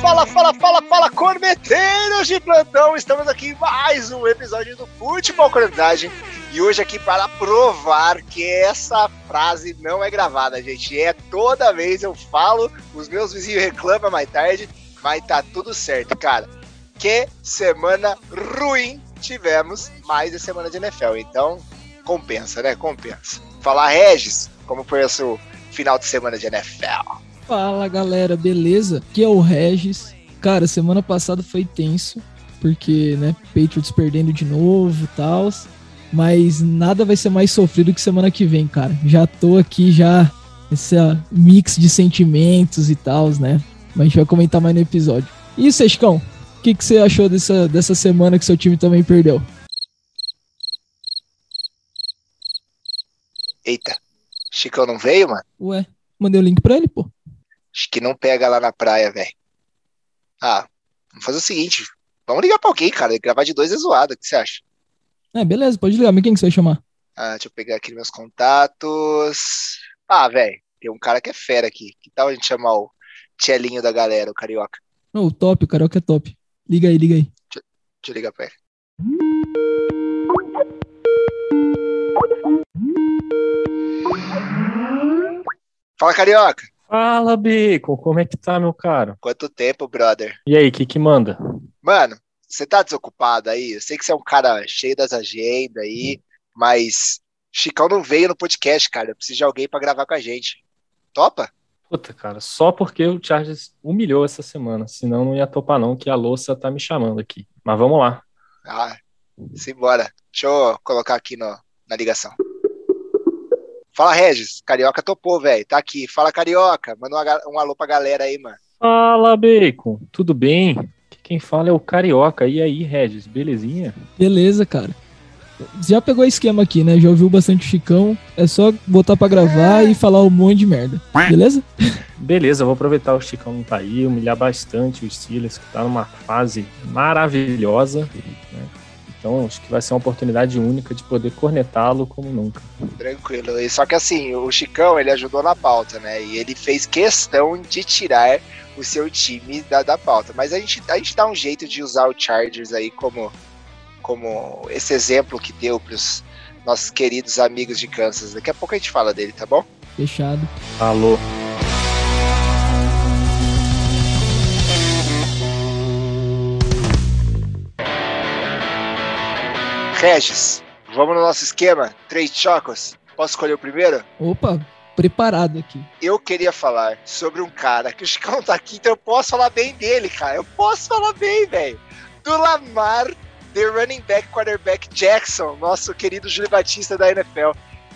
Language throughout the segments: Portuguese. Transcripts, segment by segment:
fala, fala, fala, fala, corneteiros de plantão! Estamos aqui em mais um episódio do Futebol Cornetagem e hoje aqui para provar que essa frase não é gravada, gente. É toda vez eu falo, os meus vizinhos reclamam mais tarde, mas tá tudo certo, cara. Que semana ruim tivemos mais a semana de NFL, então compensa, né? Compensa. Falar, Regis, como foi o seu final de semana de NFL? Fala galera, beleza? Aqui é o Regis. Cara, semana passada foi tenso, porque, né, Patriots perdendo de novo e tal. Mas nada vai ser mais sofrido que semana que vem, cara. Já tô aqui, já. Esse mix de sentimentos e tal, né? Mas a gente vai comentar mais no episódio. E Sescão, o que, que você achou dessa, dessa semana que seu time também perdeu? Eita, Chicão não veio, mano? Ué, mandei o link pra ele, pô. Acho que não pega lá na praia, velho. Ah, vamos fazer o seguinte. Vamos ligar pra alguém, cara. Gravar de dois é zoado. O que você acha? É, beleza, pode ligar. Mas quem que você vai chamar? Ah, deixa eu pegar aqui meus contatos. Ah, velho, tem um cara que é fera aqui. Que tal a gente chamar o Tchelinho da galera, o carioca? Não, o top, o carioca é top. Liga aí, liga aí. Deixa, deixa eu ligar pra ele. Fala, carioca. Fala, Bacon, como é que tá, meu caro? Quanto tempo, brother? E aí, o que que manda? Mano, você tá desocupado aí? Eu sei que você é um cara cheio das agendas aí, mas Chicão não veio no podcast, cara. Eu preciso de alguém pra gravar com a gente. Topa? Puta, cara, só porque o Chargers humilhou essa semana, senão não ia topar não, que a louça tá me chamando aqui. Mas vamos lá. Ah, simbora. Deixa eu colocar aqui no, na ligação. Fala, Regis. Carioca topou, velho. Tá aqui. Fala, Carioca. Manda um, um alô pra galera aí, mano. Fala, Bacon. Tudo bem? Quem fala é o Carioca. E aí, Regis, belezinha? Beleza, cara. Já pegou o esquema aqui, né? Já ouviu bastante o Chicão. É só botar pra gravar e falar um monte de merda. Beleza? Beleza, vou aproveitar o Chicão não tá aí, humilhar bastante o Steelers, que tá numa fase maravilhosa. Né? Então acho que vai ser uma oportunidade única de poder cornetá-lo como nunca. Tranquilo. E só que assim, o Chicão ele ajudou na pauta, né? E ele fez questão de tirar o seu time da, da pauta. Mas a gente, a gente dá um jeito de usar o Chargers aí como, como esse exemplo que deu para os nossos queridos amigos de Kansas. Daqui a pouco a gente fala dele, tá bom? Fechado. Alô. Regis, vamos no nosso esquema? Três chocos. Posso escolher o primeiro? Opa, preparado aqui. Eu queria falar sobre um cara que o Chicão tá aqui, então eu posso falar bem dele, cara. Eu posso falar bem, velho. Do Lamar, the running back quarterback Jackson, nosso querido Júlio Batista da NFL.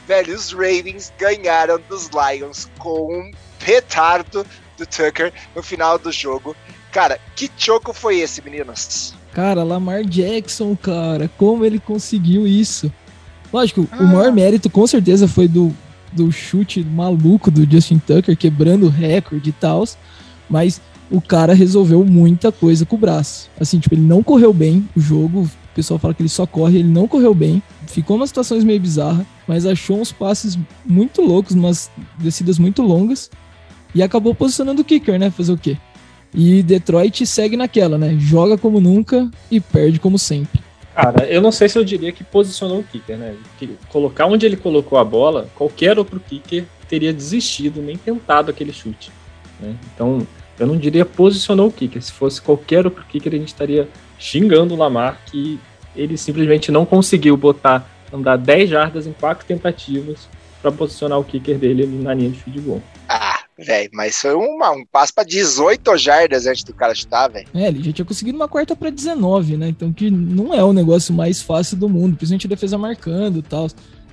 Velho, os Ravens ganharam dos Lions com um petardo do Tucker no final do jogo. Cara, que choco foi esse, meninos? Cara, Lamar Jackson, cara, como ele conseguiu isso? Lógico, Ah. o maior mérito com certeza foi do, do chute maluco do Justin Tucker, quebrando o recorde e tal, mas o cara resolveu muita coisa com o braço. Assim, tipo, ele não correu bem o jogo, o pessoal fala que ele só corre, ele não correu bem, ficou umas situações meio bizarras, mas achou uns passes muito loucos, umas descidas muito longas, e acabou posicionando o kicker, né? Fazer o quê? E Detroit segue naquela, né? Joga como nunca e perde como sempre. Cara, eu não sei se eu diria que posicionou o kicker, né? Que colocar onde ele colocou a bola, qualquer outro kicker teria desistido, nem tentado aquele chute. né? Então, eu não diria posicionou o kicker. Se fosse qualquer outro kicker, a gente estaria xingando o Lamar que ele simplesmente não conseguiu botar, andar 10 jardas em quatro tentativas para posicionar o kicker dele na linha de field. Velho, mas foi uma, um passo pra 18 jardas antes do cara chutar, velho. É, ele já tinha conseguido uma quarta para 19, né? Então que não é o negócio mais fácil do mundo, principalmente a defesa marcando e tal.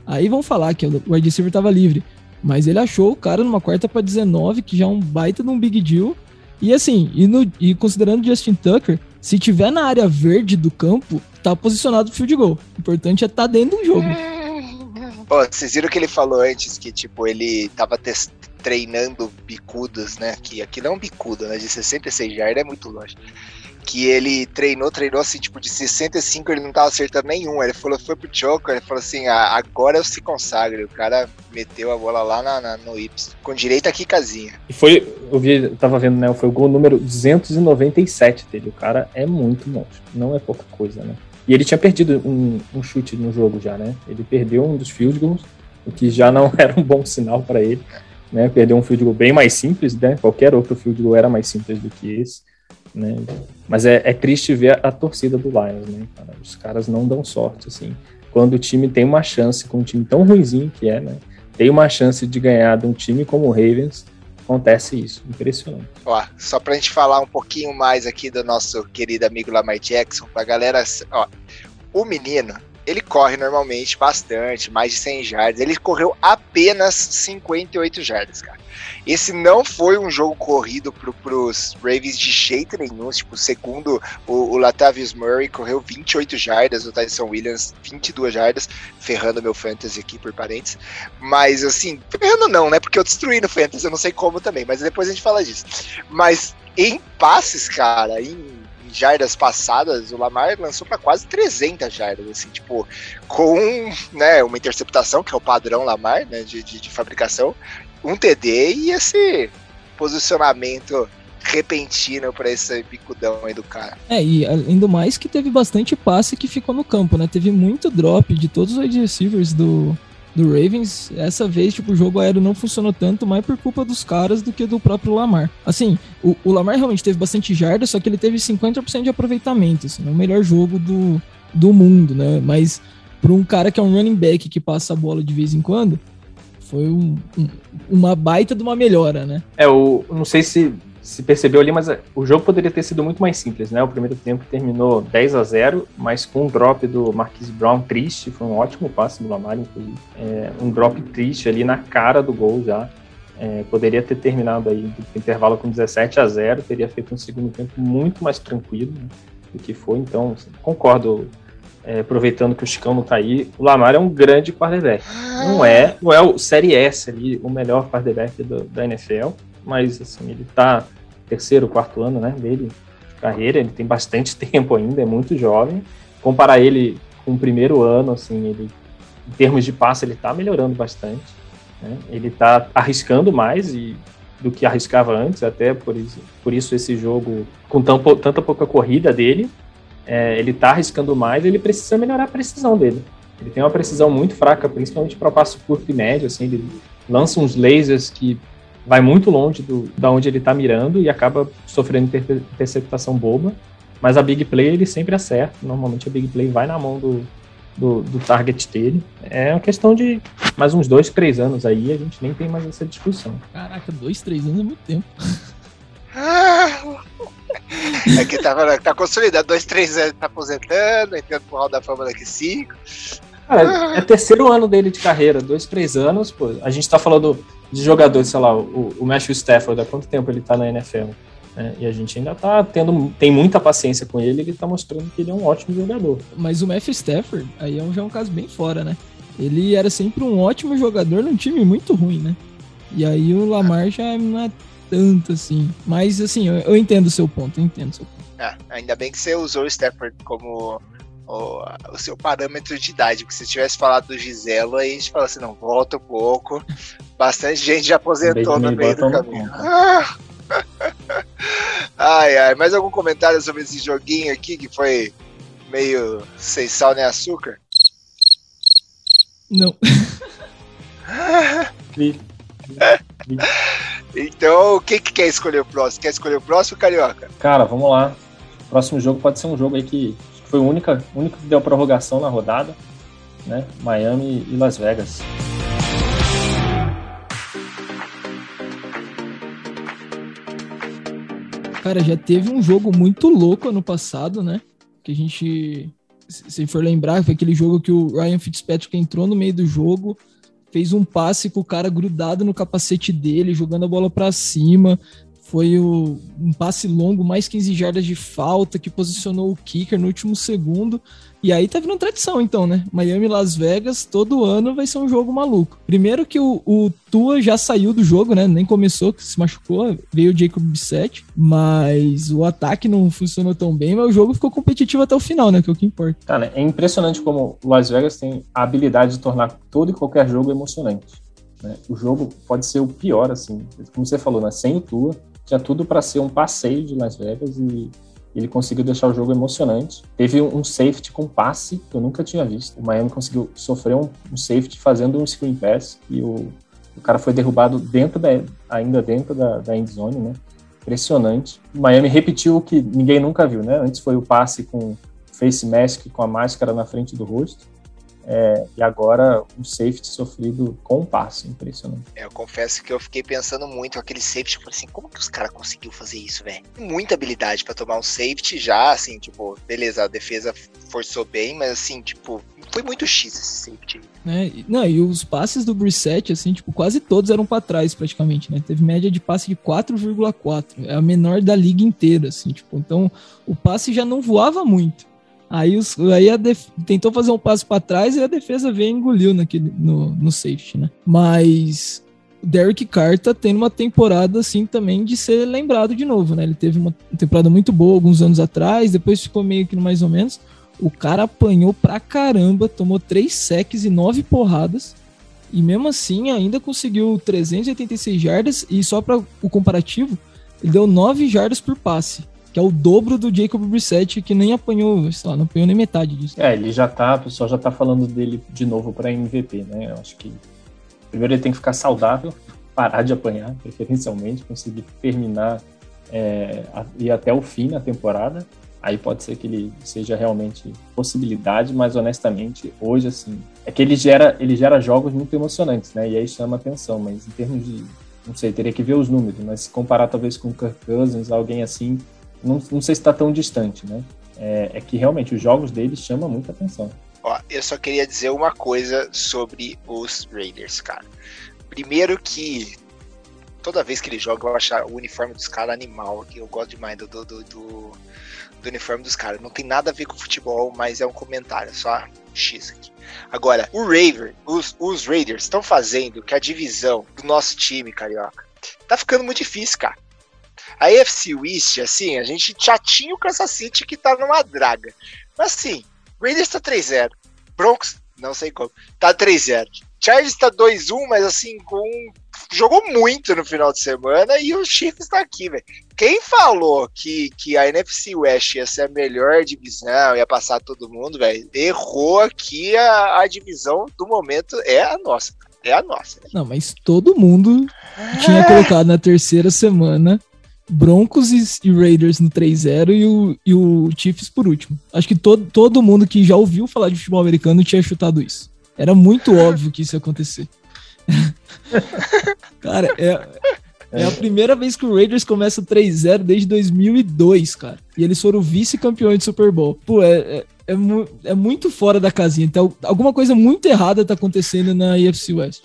Aí vão falar que o wide receiver tava livre, mas ele achou o cara numa quarta para 19, que já é um baita de um big deal. E assim, e, no, e considerando Justin Tucker, se tiver na área verde do campo, tá posicionado pro field goal. O importante é estar tá dentro do jogo. Pô, vocês viram que ele falou antes que, tipo, ele tava treinando bicudas, né? Que aquilo é um bicudo, né? De 66 jardas é muito longe. que ele treinou, treinou assim, tipo, de 65 ele não tava acertando nenhum. Ele falou, foi pro Choker, ele falou assim, ah, agora eu se consagro. O cara meteu a bola lá na, na, no Ips, com direita aqui casinha. E foi, eu vi, tava vendo, né, foi o gol número 297 dele. O cara é muito monstro, não é pouca coisa, né? E ele tinha perdido um, um chute no jogo já, né? Ele perdeu um dos field goals, o que já não era um bom sinal para ele. Né, perdeu um field goal bem mais simples, né? Qualquer outro field goal era mais simples do que esse. Né? Mas é, é triste ver a, a, torcida do Lions, né? Cara? Os caras não dão sorte, assim. Quando o time tem uma chance, com um time tão ruimzinho que é, né? Tem uma chance de ganhar de um time como o Ravens, acontece isso. Impressionante. Ó, só pra gente falar um pouquinho mais aqui do nosso querido amigo Lamar Jackson, pra galera, ó, o menino, ele corre normalmente bastante, mais de 100 jardas. Ele correu apenas 58 jardas, cara. Esse não foi um jogo corrido pro, pros Ravens de jeito nenhum. Tipo, segundo o, o Latavius Murray, correu 28 jardas, o Tyson Williams 22 jardas, ferrando meu fantasy aqui por parentes. Mas assim, ferrando não, né? Porque eu destruí no fantasy, eu não sei como também, mas depois a gente fala disso. Mas em passes, cara, em jardas passadas, o Lamar lançou para quase 300 jardas, assim, tipo, com né, uma interceptação, que é o padrão Lamar, né, de, de, de fabricação, um TD e esse posicionamento repentino para esse bicudão aí do cara. É, e além do mais que teve bastante passe que ficou no campo, né? Teve muito drop de todos os receivers do, do Ravens. Essa vez, tipo, o jogo aéreo não funcionou tanto, mais por culpa dos caras do que do próprio Lamar. Assim, o, o Lamar realmente teve bastante jarda, só que ele teve 50% de aproveitamento, assim, é o melhor jogo do, do mundo, né? Mas para um cara que é um running back que passa a bola de vez em quando, foi um, um, uma baita de uma melhora, né? É, o, não sei se se percebeu ali, mas é, o jogo poderia ter sido muito mais simples, né? O primeiro tempo terminou 10 a 0, mas com um drop do Marquise Brown triste, foi um ótimo passe do Lamar, inclusive. É, um drop triste ali na cara do gol já. É, poderia ter terminado aí do intervalo com 17 a 0, teria feito um segundo tempo muito mais tranquilo né, do que foi. Então, concordo é, aproveitando que o Chicão não tá aí, o Lamar é um grande quarterback. Não é, não é o Série S ali, o melhor quarterback do, da NFL, mas assim, ele tá terceiro, quarto ano, né, dele de carreira, ele tem bastante tempo ainda, é muito jovem. Comparar ele com o primeiro ano, assim, ele em termos de passe ele tá melhorando bastante, né? Ele tá arriscando mais e do que arriscava antes, até por isso, por isso esse jogo com tão, tanta pouca corrida dele, é, ele está arriscando mais, ele precisa melhorar a precisão dele. Ele tem uma precisão muito fraca, principalmente para passo curto e médio, assim, ele lança uns lasers que vai muito longe do, da onde ele está mirando e acaba sofrendo interceptação boba. Mas a big play ele sempre acerta. Normalmente a big play vai na mão do, do, do, target dele. É uma questão de mais uns dois, três anos aí, a gente nem tem mais essa discussão. Caraca, dois, três anos é muito tempo. É que tá, tá consolidado, dois, três anos tá aposentando, entrando pro Hall da Fama daqui cinco. Cara, é terceiro ano dele de carreira, dois, três anos, pô. A gente tá falando de jogadores, sei lá, o, o Matthew Stafford, há quanto tempo ele tá na NFL? Né? E a gente ainda tá tendo, tem muita paciência com ele, ele tá mostrando que ele é um ótimo jogador. Mas o Matthew Stafford, aí é um, já é um caso bem fora, né? Ele era sempre um ótimo jogador num time muito ruim, né? E aí o Lamar já não é tanto assim. Mas assim, eu, eu entendo o seu ponto, eu entendo o seu ponto. É, ainda bem que você usou o Stafford como o, o, seu parâmetro de idade, porque se tivesse falado do Giselo, aí a gente fala assim, não, volta um pouco. Bastante gente já aposentou no meio do caminho. ai, ai, mais algum comentário sobre esse joguinho aqui que foi meio sem sal nem açúcar? Não. Então, quem que quer escolher o próximo? Quer escolher o próximo, Carioca? Cara, vamos lá. O próximo jogo pode ser um jogo aí que foi o único, único que deu prorrogação na rodada, né? Miami e Las Vegas. Cara, já teve um jogo muito louco ano passado, né? Que a gente, se for lembrar, foi aquele jogo que o Ryan Fitzpatrick entrou no meio do jogo, fez um passe com o cara grudado no capacete dele, jogando a bola para cima. Foi o, um passe longo, mais 15 jardas de falta, que posicionou o kicker no último segundo. E aí tá virando tradição, então, né? Miami Las Vegas, todo ano vai ser um jogo maluco. Primeiro que o, o Tua já saiu do jogo, né? Nem começou, que se machucou, veio o Jacob Bissett, mas o ataque não funcionou tão bem, mas o jogo ficou competitivo até o final, né? Que é o que importa. Cara, é impressionante como Las Vegas tem a habilidade de tornar todo e qualquer jogo emocionante. Né? O jogo pode ser o pior, assim, como você falou, né? Sem o Tua, tinha tudo para ser um passeio de Las Vegas e ele conseguiu deixar o jogo emocionante. Teve um safety com passe que eu nunca tinha visto. O Miami conseguiu sofrer um, um safety fazendo um screen pass e o, o cara foi derrubado dentro da, ainda dentro da, da end zone, né? Impressionante. O Miami repetiu o que ninguém nunca viu, né? Antes foi o passe com face mask com a máscara na frente do rosto. É, e agora um safety sofrido com um passe, impressionante. É, eu confesso que eu fiquei pensando muito aquele safety, eu falei assim, como que os caras conseguiu fazer isso, velho? Muita habilidade para tomar um safety já, assim, tipo, beleza, a defesa forçou bem, mas assim, tipo, foi muito X esse safety. É, não, e os passes do Brissett, assim, tipo, quase todos eram para trás praticamente, né? Teve média de passe de 4,4, é a menor da liga inteira, assim, tipo, então o passe já não voava muito. Aí, os, aí a def, tentou fazer um passo para trás e a defesa veio e engoliu naquele, no, no safety, né? Mas o Derek Carr tá tendo uma temporada assim também de ser lembrado de novo, né? Ele teve uma temporada muito boa alguns anos atrás, depois ficou meio que mais ou menos. O cara apanhou pra caramba, tomou três secs e nove porradas. E mesmo assim ainda conseguiu 386 jardas e só para o comparativo, ele deu 9 jardas por passe que é o dobro do Jacob Brissett, que nem apanhou, sei lá, não apanhou nem metade disso. É, ele já tá, o pessoal já tá falando dele de novo para MVP, né? Eu acho que primeiro ele tem que ficar saudável, parar de apanhar, preferencialmente, conseguir terminar é, e até o fim na temporada. Aí pode ser que ele seja realmente possibilidade, mas honestamente, hoje, assim, é que ele gera, ele gera jogos muito emocionantes, né? E aí chama atenção, mas em termos de, não sei, teria que ver os números, mas se comparar talvez com o Kirk Cousins, alguém assim, não, não sei se está tão distante, né? É, é, que realmente os jogos deles chamam muita atenção. Ó, eu só queria dizer uma coisa sobre os Raiders, cara. Primeiro que toda vez que eles jogam eu acho o uniforme dos caras animal, que eu gosto demais do, do, do, do, uniforme dos caras. Não tem nada a ver com futebol, mas é um comentário, só X aqui. Agora, o Raver, os, os Raiders estão fazendo que a divisão do nosso time, carioca, tá ficando muito difícil, cara. A AFC West, assim, a gente já tinha o Kansas City que tá numa draga. Mas assim, Raiders tá 3-0. Broncos, não sei como, tá 3-0. Chargers tá 2-1, mas assim, com jogou muito no final de semana e o Chiefs tá aqui, velho. Quem falou que, que a NFC West ia ser a melhor divisão, ia passar todo mundo, velho, errou aqui a, a divisão do momento é a nossa. É a nossa. Não, mas todo mundo tinha colocado na terceira semana Broncos e, Raiders no 3-0 e o, e o Chiefs por último. Acho que todo, todo mundo que já ouviu falar de futebol americano tinha chutado isso. Era muito óbvio que isso ia acontecer. cara, é, é a primeira vez que o Raiders começa 3-0 desde 2002, cara. E eles foram vice-campeões de Super Bowl. Pô, é, é, é, é, muito fora da casinha. Então, alguma coisa muito errada tá acontecendo na AFC West.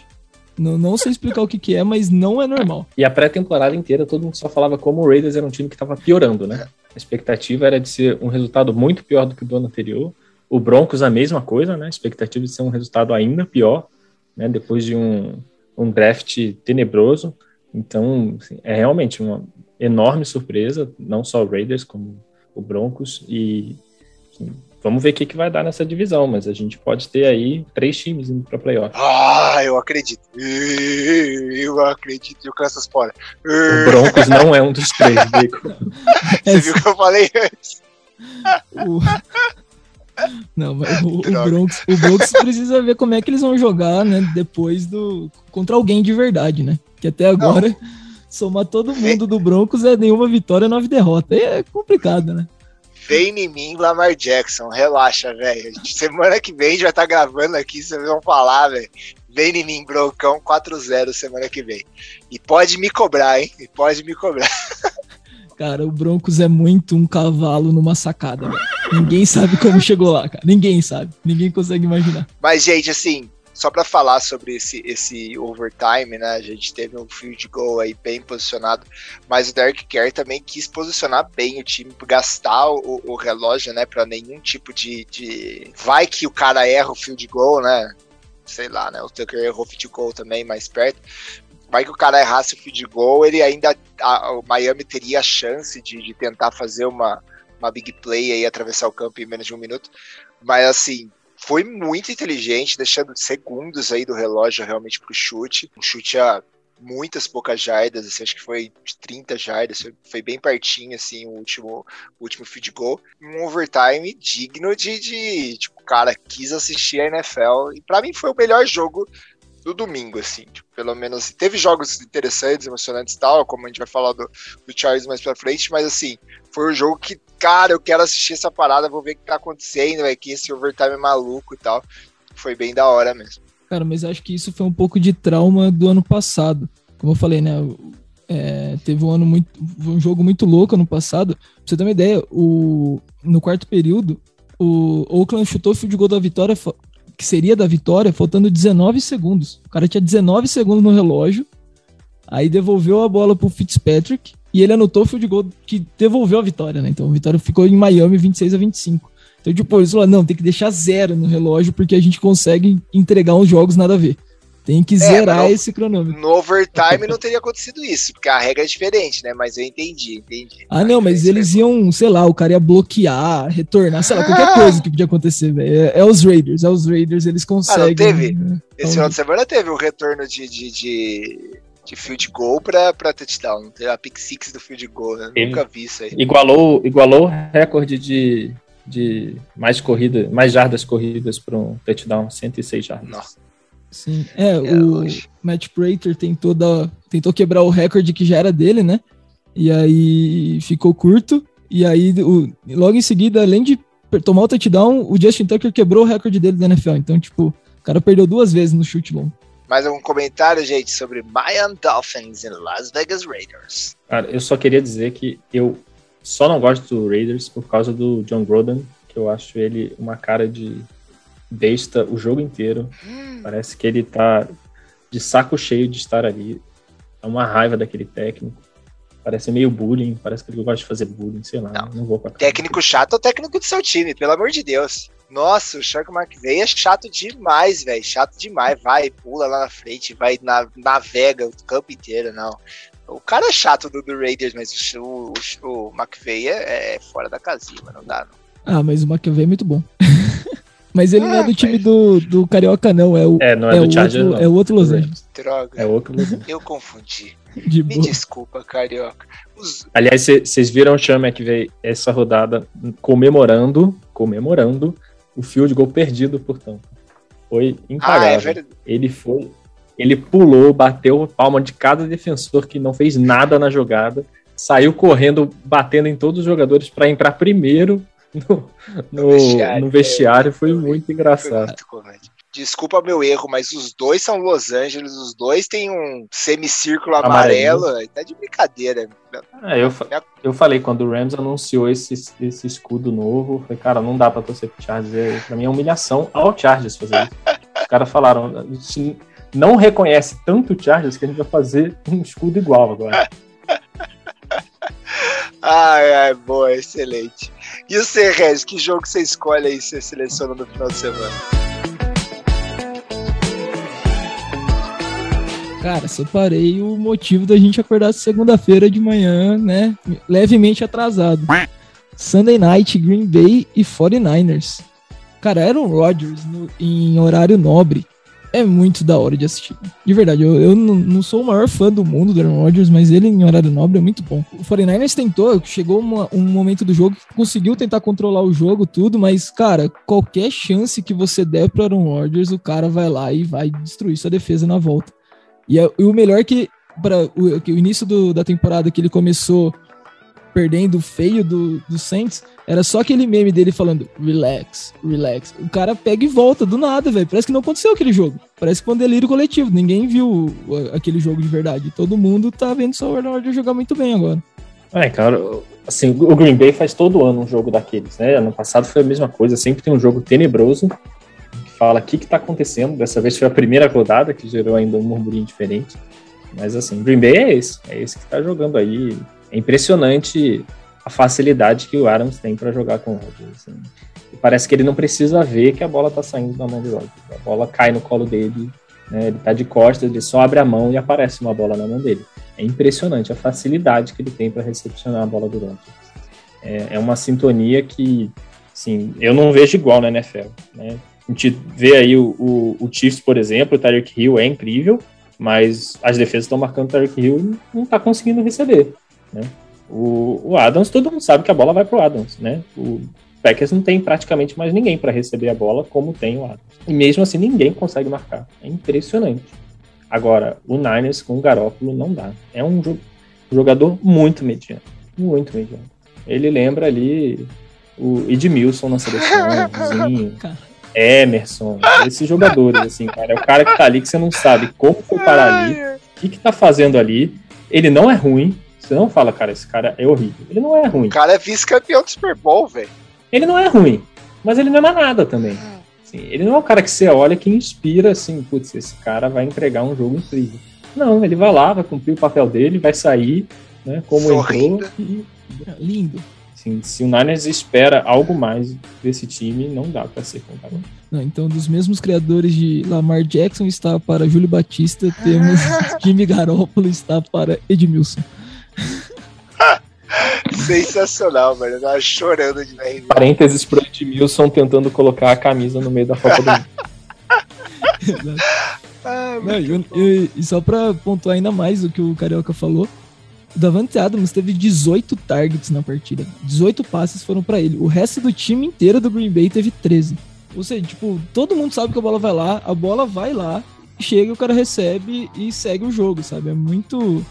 Não, não sei explicar o que, que é, mas não é normal. E a pré-temporada inteira todo mundo só falava como o Raiders era um time que estava piorando, né? A expectativa era de ser um resultado muito pior do que o do ano anterior. O Broncos a mesma coisa, né? A expectativa de ser um resultado ainda pior, né? Depois de um, um draft tenebroso. Então, assim, é realmente uma enorme surpresa, não só o Raiders, como o Broncos. E assim, Vamos ver o que, que vai dar nessa divisão, mas a gente pode ter aí três times indo para playoff. Ah, eu acredito. Eu acredito. E o Kansas fora. O Broncos não é um dos três, Bico. Você viu o que eu falei antes? O... Não, mas o, o, Broncos, o Broncos precisa ver como é que eles vão jogar, né? Depois do. contra alguém de verdade, né? Que até agora, não. somar todo mundo do Broncos é nenhuma vitória, nove derrotas. É complicado, né? Vem em mim, Lamar Jackson. Relaxa, velho. Semana que vem a gente vai estar tá gravando aqui, vocês vão falar, velho. Vem em mim, Broncão 4-0 semana que vem. E pode me cobrar, hein? E pode me cobrar. Cara, o Broncos é muito um cavalo numa sacada, velho. Ninguém sabe como chegou lá, cara. Ninguém sabe. Ninguém consegue imaginar. Mas, gente, assim, só para falar sobre esse, esse overtime, né? A gente teve um field goal aí bem posicionado, mas o Derek Carr também quis posicionar bem o time, gastar o, o relógio, né? Para nenhum tipo de, de. Vai que o cara erra o field goal, né? Sei lá, né? O Tucker errou o field goal também mais perto. Vai que o cara errasse o field goal, ele ainda. A, o Miami teria a chance de, de tentar fazer uma, uma big play aí, atravessar o campo em menos de um minuto. Mas assim, foi muito inteligente, deixando segundos aí do relógio realmente pro chute. Um chute a muitas poucas jardas, assim, acho que foi de 30 jardas, foi, bem pertinho, assim, o último, o último field goal. Um overtime digno de, de tipo, cara, quis assistir a NFL, e para mim foi o melhor jogo do domingo, assim, tipo, pelo menos, teve jogos interessantes, emocionantes e tal, como a gente vai falar do, do Charles mais pra frente, mas assim, foi um jogo que, cara, eu quero assistir essa parada, vou ver o que tá acontecendo, véio, que esse overtime é maluco e tal, foi bem da hora mesmo. Cara, mas acho que isso foi um pouco de trauma do ano passado, como eu falei, né, é, teve um ano muito, um jogo muito louco ano passado, pra você ter uma ideia, o, no quarto período, o Oakland chutou o field goal da vitória que seria da vitória, faltando 19 segundos. O cara tinha 19 segundos no relógio, aí devolveu a bola pro Fitzpatrick e ele anotou o field goal que devolveu a vitória, né? Então a vitória ficou em Miami 26 a 25. Então, tipo, eles falaram, não, tem que deixar zero no relógio porque a gente consegue entregar uns jogos nada a ver. Tem que é, zerar esse cronômetro. No overtime não teria acontecido isso, porque a regra é diferente, né? Mas eu entendi, entendi. Ah, não, mas eles iam, sei lá, o cara ia bloquear, retornar, sei lá, qualquer coisa que podia acontecer, velho. É, é, os Raiders, é os Raiders, eles conseguem. Ah, não teve? Né? Esse então... final de semana teve um retorno de, de, de, de field goal pra, pra touchdown. Teve a pick six do field goal, né? Nunca vi isso aí. Igualou, igualou o recorde de, de mais corrida, mais jardas corridas para um touchdown, 106 jardas. Nossa. Sim, é, é o hoje. Matt Prater tentou, dar, tentou quebrar o recorde que já era dele, né? E aí ficou curto. E aí, o, logo em seguida, além de tomar o touchdown, o Justin Tucker quebrou o recorde dele da NFL. Então, tipo, o cara perdeu duas vezes no chute longo. Mais algum comentário, gente, sobre Miami Dolphins e Las Vegas Raiders? Cara, eu só queria dizer que eu só não gosto do Raiders por causa do John Groden, que eu acho ele uma cara de besta o jogo inteiro. Hum. Parece que ele tá de saco cheio de estar ali. É uma raiva daquele técnico. Parece meio bullying, parece que ele gosta de fazer bullying, sei lá. Não, não vou com Técnico chato é o técnico do seu time, pelo amor de Deus. Nossa, o Shark McVay é chato demais, velho. Chato demais. Vai, pula lá na frente, vai, na, navega o campo inteiro, não. O cara é chato do, do Raiders, mas o, o, o McVay é, é, fora da casinha, não dá, não. Ah, mas o McVay é muito bom. Mas ele ah, não é do ah, time do, do Carioca, não. É, o, é, não é, é do Chargers, outro, É o outro Los Angeles. Droga. É outro Los Eu confundi. De Me boa. desculpa, Carioca. Os... Aliás, vocês viram o Sean McVay essa rodada comemorando, comemorando o field goal perdido, portanto. Foi impagável. Ah, é ele foi... Ele pulou, bateu palma de cada defensor que não fez nada na jogada, saiu correndo, batendo em todos os jogadores para entrar primeiro no, no, vestiário, no vestiário foi, muito engraçado. Foi muito Desculpa meu erro, mas os dois são Los Angeles, os dois têm um semicírculo amarelo. amarelo. Tá de brincadeira. É, eu, eu falei, quando o Rams anunciou esse, esse escudo novo, falei, cara, não dá pra torcer pro Chargers. Pra mim é humilhação ao Chargers fazer isso. Os caras falaram, a gente não reconhece tanto o Chargers que a gente vai fazer um escudo igual agora. ai, ai, boa, excelente. E você, Regis, que jogo você escolhe aí, você seleciona no final de semana? Cara, separei o motivo da gente acordar segunda-feira de manhã, né? Levemente atrasado. Sunday Night, Green Bay e 49ers. Cara, Aaron Rodgers no, em horário nobre é muito da hora de assistir. De verdade, eu, eu não, sou o maior fã do mundo do Aaron Rodgers, mas ele em horário nobre é muito bom. O 49ers tentou, chegou uma, um momento do jogo que conseguiu tentar controlar o jogo, tudo, mas, cara, qualquer chance que você der pro Aaron Rodgers, o cara vai lá e vai destruir sua defesa na volta. E, é, e o melhor que, para o, o início do, da temporada que ele começou perdendo feio do, do Saints, era só aquele meme dele falando relax, relax. O cara pega e volta do nada, velho. Parece que não aconteceu aquele jogo. Parece que foi um delírio coletivo. Ninguém viu aquele jogo de verdade. Todo mundo tá vendo só o Aaron jogar muito bem agora. É, cara, assim, o Green Bay faz todo ano um jogo daqueles, né? Ano passado foi a mesma coisa, sempre tem um jogo tenebroso, fala o que está acontecendo. Dessa vez foi a primeira rodada que gerou ainda um murmurinho diferente. Mas assim, Green Bay é esse, é esse que está jogando aí. É impressionante a facilidade que o Adams tem para jogar com o Rodgers. Assim. E parece que ele não precisa ver que a bola está saindo da mão do Rodgers. A bola cai no colo dele, né? ele está de costas, ele só abre a mão e aparece uma bola na mão dele. É impressionante a facilidade que ele tem para recepcionar a bola do Rodgers. É, é uma sintonia que, sim, eu não vejo igual na NFL. Né? A gente vê aí o, o, o Chiefs, por exemplo, o Tyreek Hill é incrível, mas as defesas estão marcando o Tyreek Hill e não está conseguindo receber. Né? O, o, Adams, todo mundo sabe que a bola vai para o Adams. Né? O Packers não tem praticamente mais ninguém para receber a bola como tem o Adams. E mesmo assim, ninguém consegue marcar. É impressionante. Agora, o Niners com o Garópolo não dá. É um jogador muito mediano. Muito mediano. Ele lembra ali o Edmilson na seleção, Emerson, esses jogadores, assim, cara. É o cara que tá ali que você não sabe como foi parar ali, o que, que tá fazendo ali. Ele não é ruim. Você não fala, cara, esse cara é horrível. Ele não é ruim. O cara é vice-campeão do Super Bowl, velho. Ele não é ruim, mas ele não é mais nada também. Assim, ele não é o cara que você olha que inspira assim, putz, esse cara vai entregar um jogo incrível. Não, ele vai lá, vai cumprir o papel dele, vai sair, né, como Sorrindo. entrou e lindo. Assim, se o Niners espera algo mais desse time, não dá para ser contado. Não, então, dos mesmos criadores de Lamar Jackson está para Júlio Batista, temos Jimmy Garoppolo está para Edmilson. Sensacional, velho. Eu tava chorando de ver. Parênteses pro Edmilson tentando colocar a camisa no meio da Copa do Mundo. ah, Não, e, e, e, só pra pontuar ainda mais o que o Carioca falou, o Davante Adams teve 18 targets na partida. 18 passes foram para ele. O resto do time inteiro do Green Bay teve 13. Ou seja, tipo, todo mundo sabe que a bola vai lá, a bola vai lá, chega, o cara recebe e segue o jogo, sabe? É muito.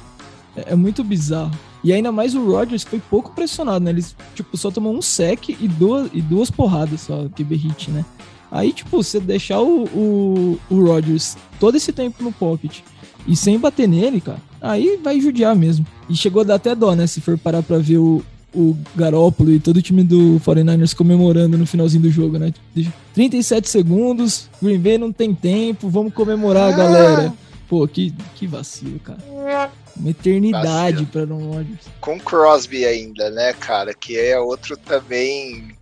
É, é muito bizarro. E ainda mais o Rodgers foi pouco pressionado, né? Ele, tipo, só tomou um sec e duas, e duas porradas só, QB hit, né? Aí, tipo, você deixar o, o, o Rodgers todo esse tempo no pocket e sem bater nele, cara, aí vai judiar mesmo. E chegou a dar até dó, né? Se for parar pra ver o, o Garópolo e todo o time do 49ers comemorando no finalzinho do jogo, né? 37 segundos, Green Bay não tem tempo, vamos comemorar, ah. galera. Pô, que, que vacilo, cara. Uma eternidade para Aaron Rodgers. Com Crosby ainda, né, cara? Que é outro também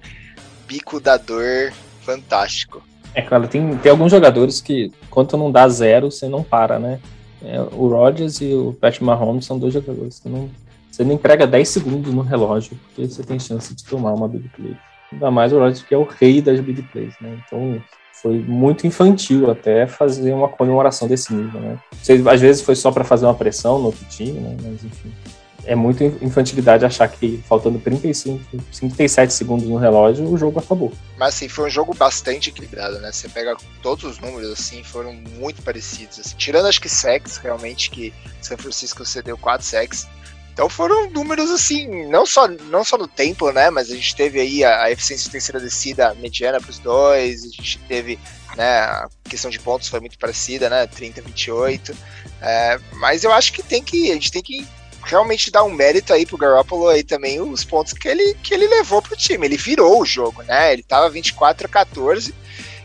bico da dor fantástico. É claro, tem, tem alguns jogadores que, quando não dá zero, você não para, né? É, o Rodgers e o Pat Mahomes são dois jogadores que não. Você não entrega 10 segundos no relógio, porque você tem chance de tomar uma big play. Ainda mais o Rodgers, que é o rei das big plays, né? Então, foi muito infantil até fazer uma comemoração desse nível, né? Às vezes foi só para fazer uma pressão no outro time, né? Mas enfim. É muita infantilidade achar que faltando 35, 37 segundos no relógio, o jogo acabou. Mas assim, foi um jogo bastante equilibrado, né? Você pega todos os números, assim, foram muito parecidos. Assim. Tirando acho que sacks, realmente, que São Francisco cedeu 4 sacks. Então foram números assim, não só, não só no tempo, né? Mas a gente teve aí a, a eficiência de terceira descida mediana para os dois, a gente teve né, a questão de pontos foi muito parecida, né? 30, 28. É, mas eu acho que tem que. A gente tem que realmente dar um mérito aí pro Garoppolo aí também, os pontos que ele, que ele levou pro time. Ele virou o jogo, né? Ele tava 24 a 14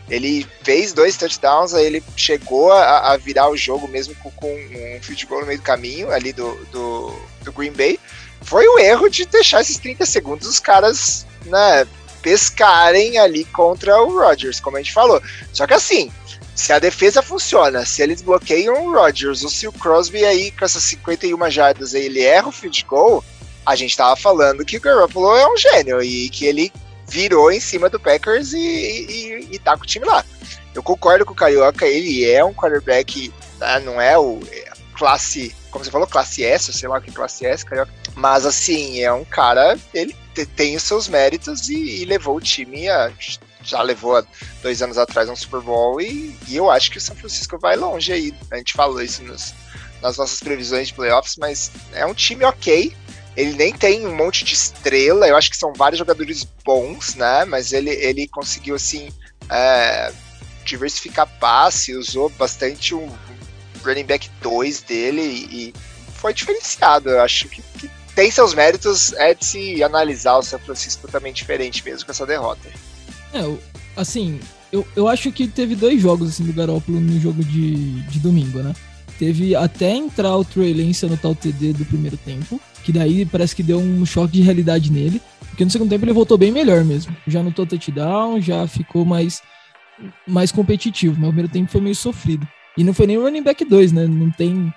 ele fez dois touchdowns, aí ele chegou a, a virar o jogo mesmo com, com, um field goal no meio do caminho ali do, do, do, Green Bay. Foi o erro de deixar esses 30 segundos os caras né, pescarem ali contra o Rodgers, como a gente falou. Só que assim, se a defesa funciona, se eles bloqueiam o Rodgers, ou se o Crosby aí com essas 51 jardas aí, ele erra o field goal, a gente tava falando que o Garoppolo é um gênio e que ele virou em cima do Packers e, e, e tá com o time lá. Eu concordo com o Carioca, ele é um quarterback, né, não é o é classe, como você falou, classe S, sei lá que classe S, Carioca, mas assim, é um cara, ele tem os seus méritos e, e levou o time a já levou dois anos atrás um Super Bowl e, e, eu acho que o São Francisco vai longe aí. A gente falou isso nos, nas nossas previsões de playoffs, mas é um time ok. Ele nem tem um monte de estrela, eu acho que são vários jogadores bons, né? Mas ele, ele conseguiu, assim, é, diversificar passe, usou bastante o running back 2 dele e foi diferenciado. Eu acho que, que tem seus méritos, é de se analisar o São Francisco também diferente mesmo com essa derrota. É, assim, eu, eu acho que teve dois jogos assim do Garópolo no jogo de, de domingo, né? Teve até entrar o Trey Lance anotar o TD do primeiro tempo, que daí parece que deu um choque de realidade nele. Porque no segundo tempo ele voltou bem melhor mesmo. Já anotou touchdown, já ficou mais, mais competitivo. Mas o primeiro tempo foi meio sofrido. E não foi nem o running back 2, né? Não tem,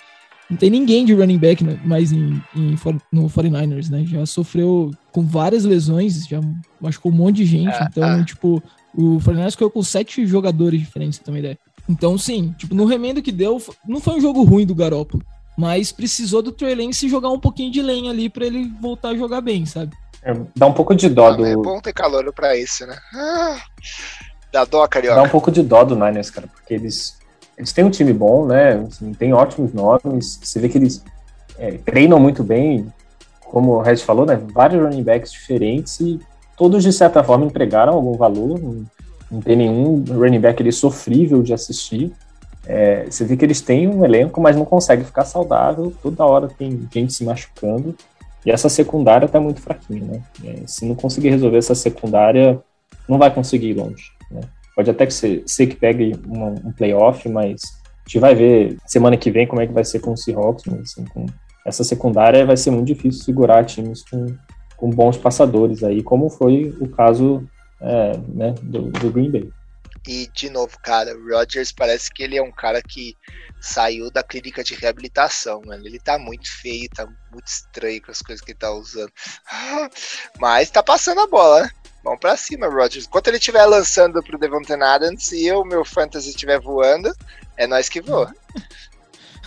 não tem ninguém de running back mais em, em, no 49ers, né? Já sofreu com várias lesões, já machucou um monte de gente. Ah, então, ah. tipo, o 49ers ficou com sete jogadores diferentes, também ideia. Então, sim, tipo, no remendo que deu, não foi um jogo ruim do Garoppolo, mas precisou do Trey Lance jogar um pouquinho de lenha ali para ele voltar a jogar bem, sabe? É, dá um pouco de dó do... É bom ter calor para isso, né? Ah, dá dó, Carioca. Dá um pouco de dó do Niners, cara, porque eles, eles têm um time bom, né? Assim, tem ótimos nomes, você vê que eles é, treinam muito bem, como o Red falou, né? Vários running backs diferentes e todos, de certa forma, entregaram algum valor, não tem nenhum running back ali sofrível de assistir. É, você vê que eles têm um elenco, mas não consegue ficar saudável. Toda hora tem gente se machucando. E essa secundária tá muito fraquinha, né? É, se não conseguir resolver essa secundária, não vai conseguir ir longe. Né? Pode até que ser, ser que pegue uma, um playoff, mas a gente vai ver semana que vem como é que vai ser com o Seahawks. Mas, assim, com essa secundária vai ser muito difícil segurar times com, com bons passadores aí, como foi o caso é, né, do, do Green Bay. E, de novo, cara, o Rodgers parece que ele é um cara que saiu da clínica de reabilitação, mano. Ele tá muito feio, tá muito estranho com as coisas que ele tá usando. Mas tá passando a bola, né? Vamos pra cima, Rodgers. Enquanto ele estiver lançando pro Devontae Adams e eu, meu fantasy estiver voando, é nós que voa.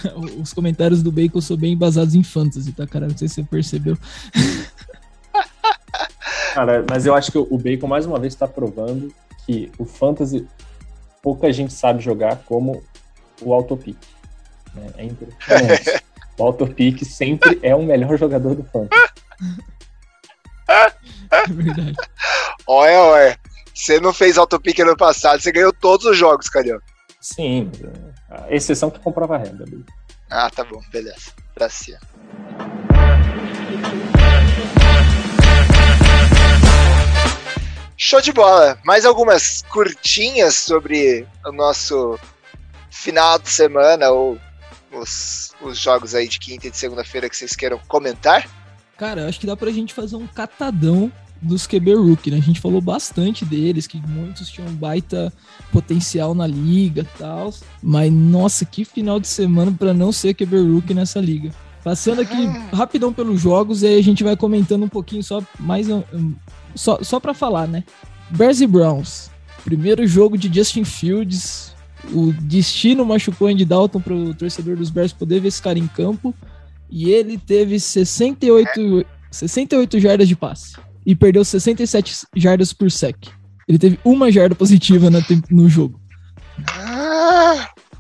Os comentários do Bacon são bem basados em fantasy, tá, cara? Não sei se você percebeu. Cara, mas eu acho que o Bacon mais uma vez está provando que o fantasy pouca gente sabe jogar como o autopic. Né? É impressionante. o autopic sempre é o melhor jogador do fantasy. É verdade. Olha, olha. Você não fez autopic ano passado, você ganhou todos os jogos, Carioca. Sim, a exceção que comprova a renda. Ah, tá bom, beleza. Pra cima. Show de bola. Mais algumas curtinhas sobre o nosso final de semana ou os, os jogos aí de quinta e de segunda-feira que vocês queiram comentar? Cara, acho que dá pra gente fazer um catadão dos QB Rookie, né? A gente falou bastante deles, que muitos tinham baita potencial na liga e tal. Mas, nossa, que final de semana para não ser QB Rookie nessa liga. Passando aqui ah. rapidão pelos jogos, e aí a gente vai comentando um pouquinho só mais só, só para falar, né? Bears e Browns. Primeiro jogo de Justin Fields. O destino machucou Andy Dalton para o torcedor dos Bears poder ver esse cara em campo. E ele teve 68, 68 jardas de passe. E perdeu 67 jardas por sec. Ele teve uma jarda positiva no jogo.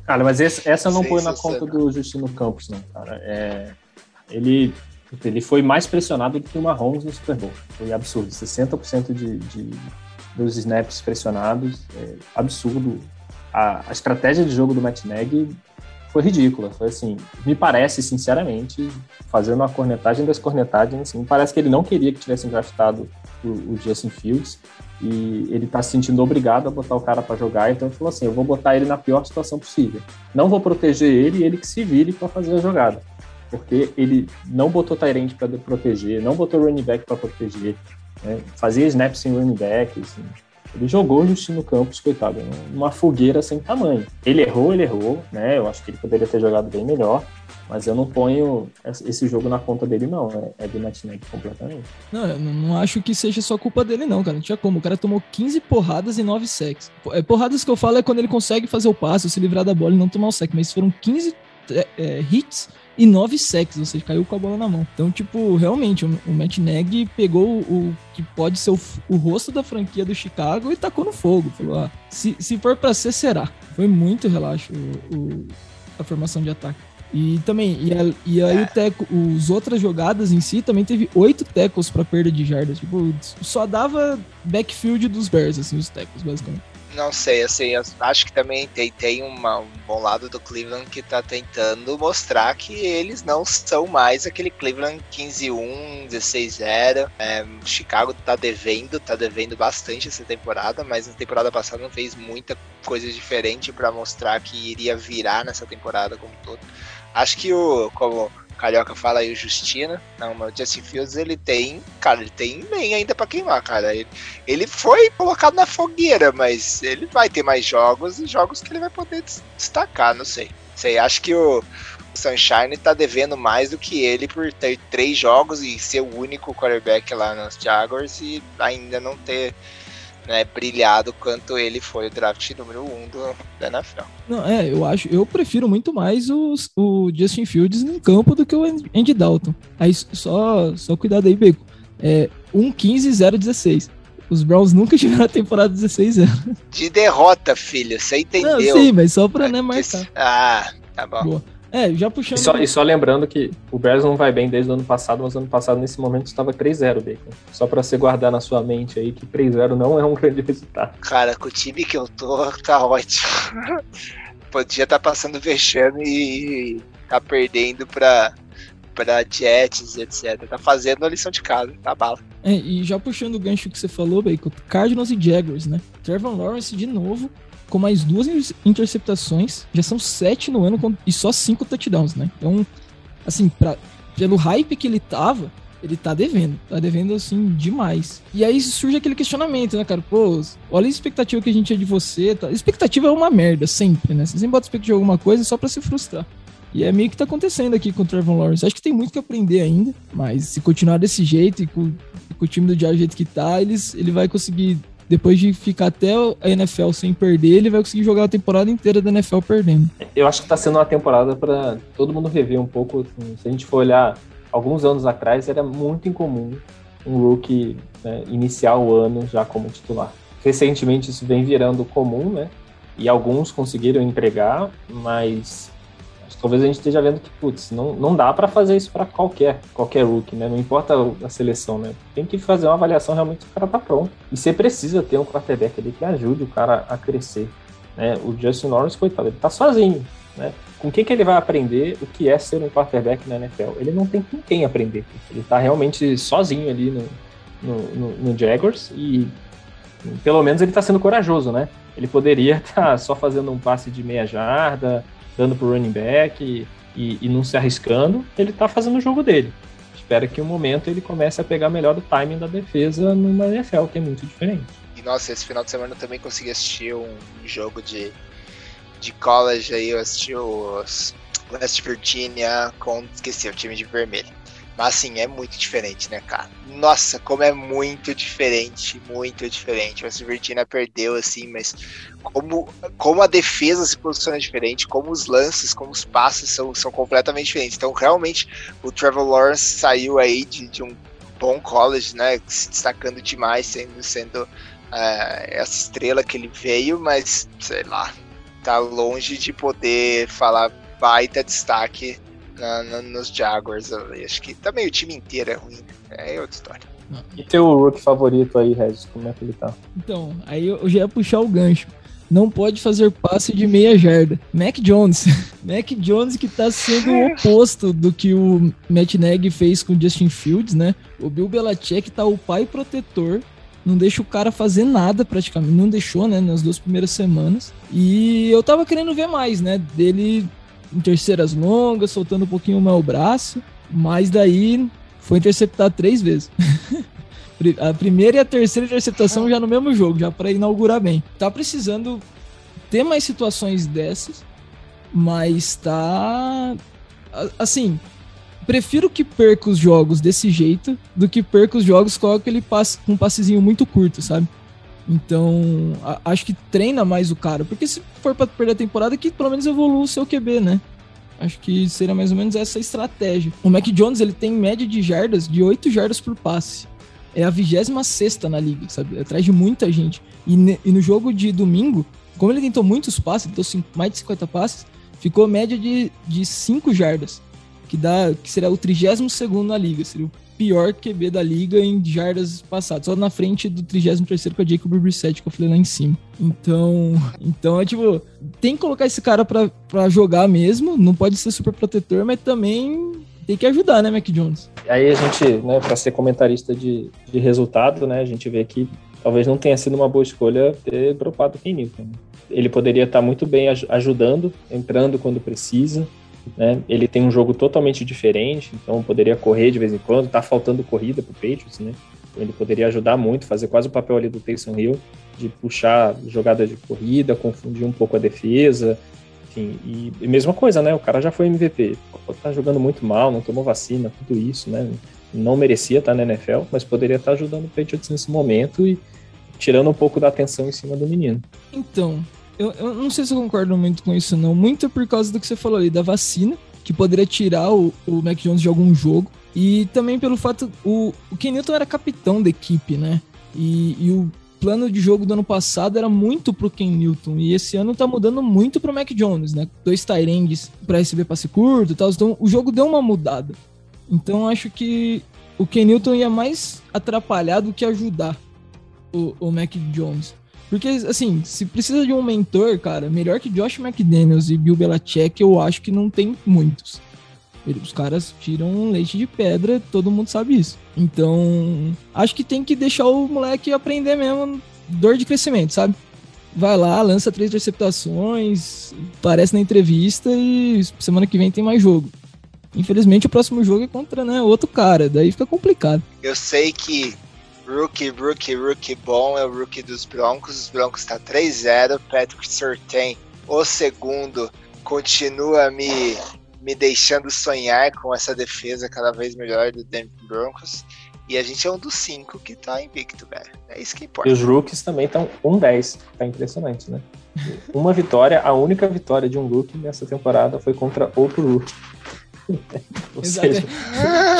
Cara, mas esse, essa não põe na conta do Justino Campos, não, cara. É, ele ele foi mais pressionado do que o Mahomes no Super Bowl. Foi absurdo. 60% de, de, dos snaps pressionados. É absurdo. A, a, estratégia de jogo do Matt Nagy foi ridícula. Foi assim, me parece, sinceramente, fazendo uma cornetagem das cornetagens, assim, me parece que ele não queria que tivessem draftado o, o Justin Fields e ele tá se sentindo obrigado a botar o cara para jogar, então ele falou assim, eu vou botar ele na pior situação possível. Não vou proteger ele ele que se vire para fazer a jogada porque ele não botou Tyrant para proteger, não botou running back para proteger, né? fazia snaps sem running back, assim. Ele jogou Justino Campos, coitado, numa fogueira sem tamanho. Ele errou, ele errou, né? Eu acho que ele poderia ter jogado bem melhor, mas eu não ponho esse jogo na conta dele, não. É, é do Matineg completamente. Não, eu não acho que seja só culpa dele, não, cara. Não tinha como. O cara tomou 15 porradas e 9 sacks. É, porradas que eu falo é quando ele consegue fazer o passe, se livrar da bola e não tomar o sec. Mas foram 15 é, é, hits e nove sacks, ou seja, caiu com a bola na mão. Então, tipo, realmente, o, Matt Nagy pegou o, que pode ser o, o, rosto da franquia do Chicago e tacou no fogo. Falou, ah, se, se for pra ser, será. Foi muito relaxo o, a formação de ataque. E também, e, a, e aí o teco, os outras jogadas em si também teve oito tackles para perda de jardas. Tipo, só dava backfield dos Bears, assim, os tackles, basicamente. Não sei, assim, acho que também tem, tem uma, um bom lado do Cleveland que tá tentando mostrar que eles não são mais aquele Cleveland 15-1, 16-0. É, Chicago tá devendo, tá devendo bastante essa temporada, mas na temporada passada não fez muita coisa diferente para mostrar que iria virar nessa temporada como todo. Acho que o, como Carioca fala aí o Justina. Não, mas o Justin Fields ele tem, cara, ele tem nem ainda para queimar, cara. Ele, ele foi colocado na fogueira, mas ele vai ter mais jogos e jogos que ele vai poder destacar, não sei. Sei, acho que o, Sunshine tá devendo mais do que ele por ter três jogos e ser o único quarterback lá nos Jaguars e ainda não ter né, brilhado quanto ele foi o draft número um do, da NFL. Não, é, eu acho, eu prefiro muito mais os, o Justin Fields em campo do que o Andy Dalton. Aí só, só cuidado aí, Beco. É 1-15-0-16. Os Browns nunca tiveram a temporada 16-0. De derrota, filho, você entendeu. Não, sim, mas só pra, né, marcar. Ah, tá bom. Boa. É, já puxando. E só, e só, lembrando que o Bears não vai bem desde o ano passado, mas ano passado, nesse momento, estava 3-0, Bacon. Só para você guardar na sua mente aí que 3-0 não é um grande resultado. Cara, com o time que eu tô, tá ótimo. Podia estar tá passando vexame e tá perdendo pra, pra Jets, etc. Tá fazendo a lição de casa, tá bala. É, e já puxando o gancho que você falou, Bacon, Cardinals e Jaguars, né? Trevor Lawrence de novo com mais duas interceptações. Já são sete no ano e só cinco touchdowns, né? Então, assim, pra, pelo hype que ele tava, ele tá devendo. Tá devendo, assim, demais. E aí surge aquele questionamento, né, cara? Pô, olha a expectativa que a gente tinha de você. Tá? Expectativa é uma merda, sempre, né? Você sempre bota expectativa de alguma coisa só pra se frustrar. E é meio que tá acontecendo aqui com o Trevor Lawrence. Acho que tem muito que aprender ainda, mas se continuar desse jeito e com, com o time do Diário do jeito que tá, eles, ele vai conseguir depois de ficar até a NFL sem perder, ele vai conseguir jogar a temporada inteira da NFL perdendo. Eu acho que está sendo uma temporada para todo mundo rever um pouco. Assim, se a gente for olhar alguns anos atrás, era muito incomum um rookie né, iniciar o ano já como titular. Recentemente isso vem virando comum, né? E alguns conseguiram entregar, mas talvez a gente esteja vendo que, putz, não, não dá para fazer isso para qualquer, qualquer rookie, né? Não importa a seleção, né? Tem que fazer uma avaliação realmente se o cara tá pronto. E você precisa ter um quarterback ali que ajude o cara a crescer. Né? O Justin Lawrence, coitado, ele tá sozinho, né? Com quem que ele vai aprender o que é ser um quarterback na NFL? Ele não tem com quem aprender. Ele tá realmente sozinho ali no, no, no, no Jaguars e pelo menos ele tá sendo corajoso, né? Ele poderia estar tá só fazendo um passe de meia jarda, dando pro running back e, e, e não se arriscando, ele tá fazendo o jogo dele. Espero que um momento ele comece a pegar melhor o timing da defesa numa NFL, que é muito diferente. E nossa, esse final de semana eu também consegui assistir um jogo de, de college aí, eu assisti os West Virginia com. Esqueci, o time de vermelho. Mas assim, é muito diferente, né, cara? Nossa, como é muito diferente, muito diferente. West Virginia perdeu, assim, mas como, como a defesa se posiciona diferente, como os lances, como os passes são, são completamente diferentes. Então, realmente, o Trevor Lawrence saiu aí de, de um bom college, né? Se destacando demais, sendo, sendo uh, essa estrela que ele veio, mas sei lá, tá longe de poder falar baita destaque na, na, nos Jaguars. Acho que também o time inteiro é ruim. Né? É outra história. E teu rookie favorito aí, Regis, como é que ele tá? Então, aí eu já ia puxar o gancho. Não pode fazer passe de meia jarda. Mac Jones. Mac Jones que tá sendo o oposto do que o Matt Nagy fez com o Justin Fields, né? O Bill Belichick tá o pai protetor não deixa o cara fazer nada praticamente, não deixou, né, nas duas primeiras semanas. E eu tava querendo ver mais, né, dele em terceiras longas, soltando um pouquinho mais o braço, mas daí foi interceptado três vezes. a primeira e a terceira interceptação já no mesmo jogo, já para inaugurar bem. Tá precisando ter mais situações dessas, mas tá assim, prefiro que perca os jogos desse jeito do que perca os jogos com aquele passe, um passezinho muito curto, sabe? Então, a, acho que treina mais o cara. Porque se for para perder a temporada, que pelo menos evolua o seu QB, né? Acho que seria mais ou menos essa estratégia. O Mac Jones, ele tem média de jardas de 8 jardas por passe. É a 26 na liga, sabe? Atrás de muita gente. E, ne, e, no jogo de domingo, como ele tentou muitos passes, tentou mais de 50 passes, ficou média de, de 5 jardas. Que, dá, que seria o 32 na liga. Seria o pior QB da liga em jardas passadas, só na frente do 33º que é o Jacob Brissett, que eu falei lá em cima. Então, então é tipo, tem que colocar esse cara pra, pra jogar mesmo, não pode ser super protetor, mas também tem que ajudar, né, Mac Jones? Aí a gente, né, para ser comentarista de, de resultado, né, a gente vê que talvez não tenha sido uma boa escolha ter dropado o Ken Newton. Ele poderia estar muito bem ajudando, entrando quando precisa, né? Ele tem um jogo totalmente diferente, então poderia correr de vez em quando. Tá faltando corrida pro Patriots, né? Ele poderia ajudar muito, fazer quase o papel ali do Taysom Hill, de puxar jogada de corrida, confundir um pouco a defesa. Enfim, e, e mesma coisa, né? O cara já foi MVP. Tá jogando muito mal, não tomou vacina, tudo isso, né? Não merecia estar na NFL, mas poderia estar ajudando o Patriots nesse momento e tirando um pouco da atenção em cima do menino. Então, eu, eu não sei se eu concordo muito com isso, não. Muito por causa do que você falou ali, da vacina, que poderia tirar o, o Mac Jones de algum jogo. E também pelo fato, o, o Ken Newton era capitão da equipe, né? E, e o plano de jogo do ano passado era muito pro Ken Newton. E esse ano tá mudando muito pro Mac Jones, né? Dois Tyrands pra receber passe curto e tal. Então o jogo deu uma mudada. Então acho que o Ken Newton ia mais atrapalhar do que ajudar o, o Mac Jones. Porque, assim, se precisa de um mentor, cara, melhor que Josh McDaniels e Bill Belichick, eu acho que não tem muitos. Os caras tiram leite de pedra, todo mundo sabe isso. Então, acho que tem que deixar o moleque aprender mesmo dor de crescimento, sabe? Vai lá, lança três interceptações, aparece na entrevista e semana que vem tem mais jogo. Infelizmente, o próximo jogo é contra né, outro cara, daí fica complicado. Eu sei que Rookie, rookie, rookie bom é o rookie dos Broncos. Os Broncos tá 3-0. Patrick Surtain, o segundo, continua me, me deixando sonhar com essa defesa cada vez melhor do Denver Broncos. E a gente é um dos cinco que tá invicto, velho. É isso que importa. E os rookies também estão 1-10. Tá impressionante, né? Uma vitória, a única vitória de um rookie nessa temporada foi contra outro rookie. Ou seja,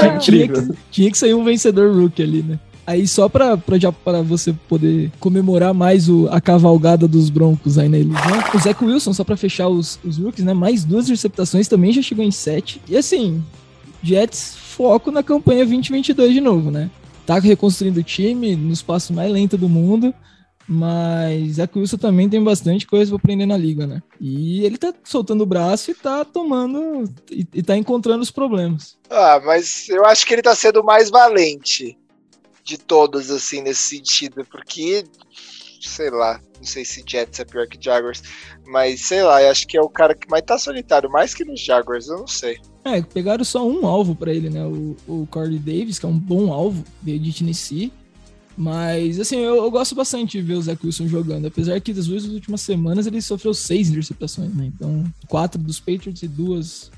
é tinha, que, tinha que sair um vencedor rookie ali, né? Aí só pra, pra, já, pra você poder comemorar mais o, a cavalgada dos Broncos aí na ilusão, o Zach Wilson, só pra fechar os, os rookies, né? Mais duas receptações, também já chegou em sete. E assim, Jets foco na campanha 2022 de novo, né? Tá reconstruindo o time nos passos mais lentos do mundo, mas Zach Wilson também tem bastante coisa pra aprender na liga, né? E ele tá soltando o braço e tá tomando e, e tá encontrando os problemas. Ah, mas eu acho que ele tá sendo mais valente de todos, assim, nesse sentido, porque, sei lá, não sei se Jets é pior que Jaguars, mas sei lá, acho que é o cara que mais tá solitário, mais que nos Jaguars, eu não sei. É, pegaram só um alvo para ele, né? O, o Corey Davis, que é um bom alvo, veio de Tennessee. Mas, assim, eu, eu, gosto bastante de ver o Zach Wilson jogando. Apesar que das duas últimas semanas ele sofreu seis interceptações, né? Então, quatro dos Patriots e duas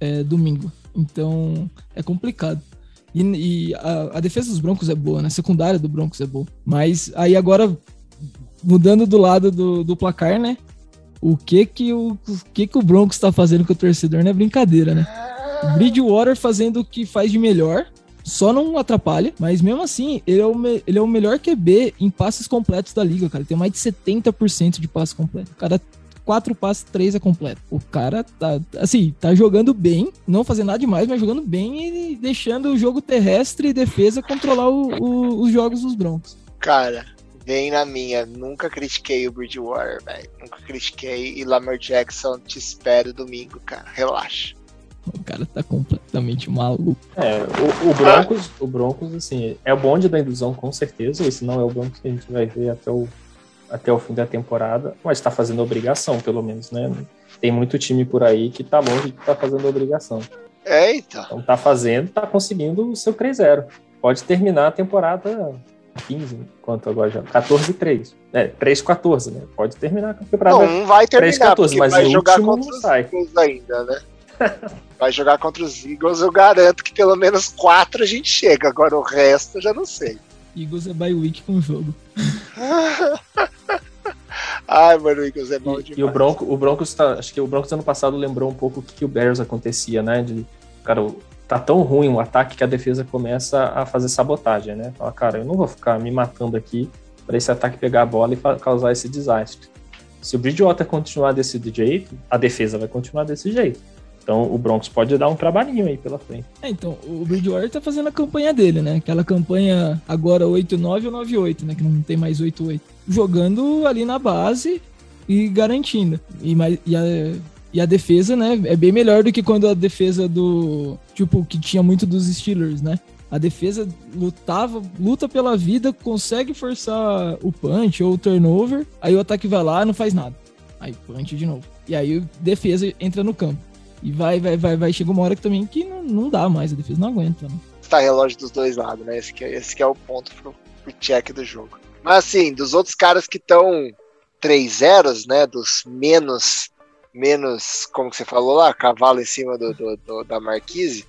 é, domingo. Então, é complicado. E, e a, a, defesa dos Broncos é boa, né? A secundária do Broncos é boa. Mas aí agora, mudando do lado do, do placar, né? O que que o, o que que o Broncos tá fazendo com o torcedor não é brincadeira, né? Bridgewater fazendo o que faz de melhor, só não atrapalha, mas mesmo assim, ele é o, ele é o melhor QB em passes completos da liga, cara. Ele tem mais de 70% de passes completos. O cara quatro passes, três é completo. O cara tá, assim, tá jogando bem, não fazendo nada demais, mas jogando bem e deixando o jogo terrestre e defesa controlar o, o, os jogos dos Broncos. Cara, vem na minha. Nunca critiquei o Bridgewater, velho. Nunca critiquei. E Lamar Jackson, te espero domingo, cara. Relaxa. O cara tá completamente maluco. É, o, o Broncos, o Broncos, assim, é o bonde da ilusão, com certeza. Esse não é o Broncos que a gente vai ver até o até o fim da temporada, mas está fazendo obrigação, pelo menos, né? Tem muito time por aí que tá longe de estar tá fazendo obrigação. Eita! Então tá fazendo, tá conseguindo o seu 3-0. Pode terminar a temporada 15, quanto agora já? 14-3. É, 3-14, né? Pode terminar a temporada. Não, não vai terminar, 3, 14, mas vai jogar contra os sai. Eagles ainda, né? vai jogar contra os Eagles, eu garanto que pelo menos 4 a gente chega. Agora o resto eu já não sei. Eagles é bye week com o jogo. Ai, mano, o Eagles é mal demais. E o, Bronco, o Broncos, tá, acho que o Broncos ano passado lembrou um pouco o que, que o Bears acontecia, né? De, cara, tá tão ruim o ataque que a defesa começa a fazer sabotagem, né? Fala, cara, eu não vou ficar me matando aqui para esse ataque pegar a bola e causar esse desastre. Se o Bridgewater continuar desse jeito, a defesa vai continuar desse jeito. Então o Broncos pode dar um trabalhinho aí pela frente. É, então, o Bridgewater tá fazendo a campanha dele, né? Aquela campanha agora 8-9 ou 9-8, né? Que não tem mais 8-8. Jogando ali na base e garantindo. E, e, a, e a defesa, né? É bem melhor do que quando a defesa do. Tipo, que tinha muito dos Steelers, né? A defesa lutava, luta pela vida, consegue forçar o punch ou o turnover, aí o ataque vai lá não faz nada. Aí punch de novo. E aí a defesa entra no campo. E vai, vai, vai, vai. Chega uma hora que também que não, não dá mais, a defesa não aguenta, né? Tá relógio dos dois lados, né? Esse que, é, esse que é o ponto pro, pro check do jogo. Mas assim, dos outros caras que estão 3 zeros, né? Dos menos, menos, como que você falou lá, cavalo em cima do, do, do da Marquise.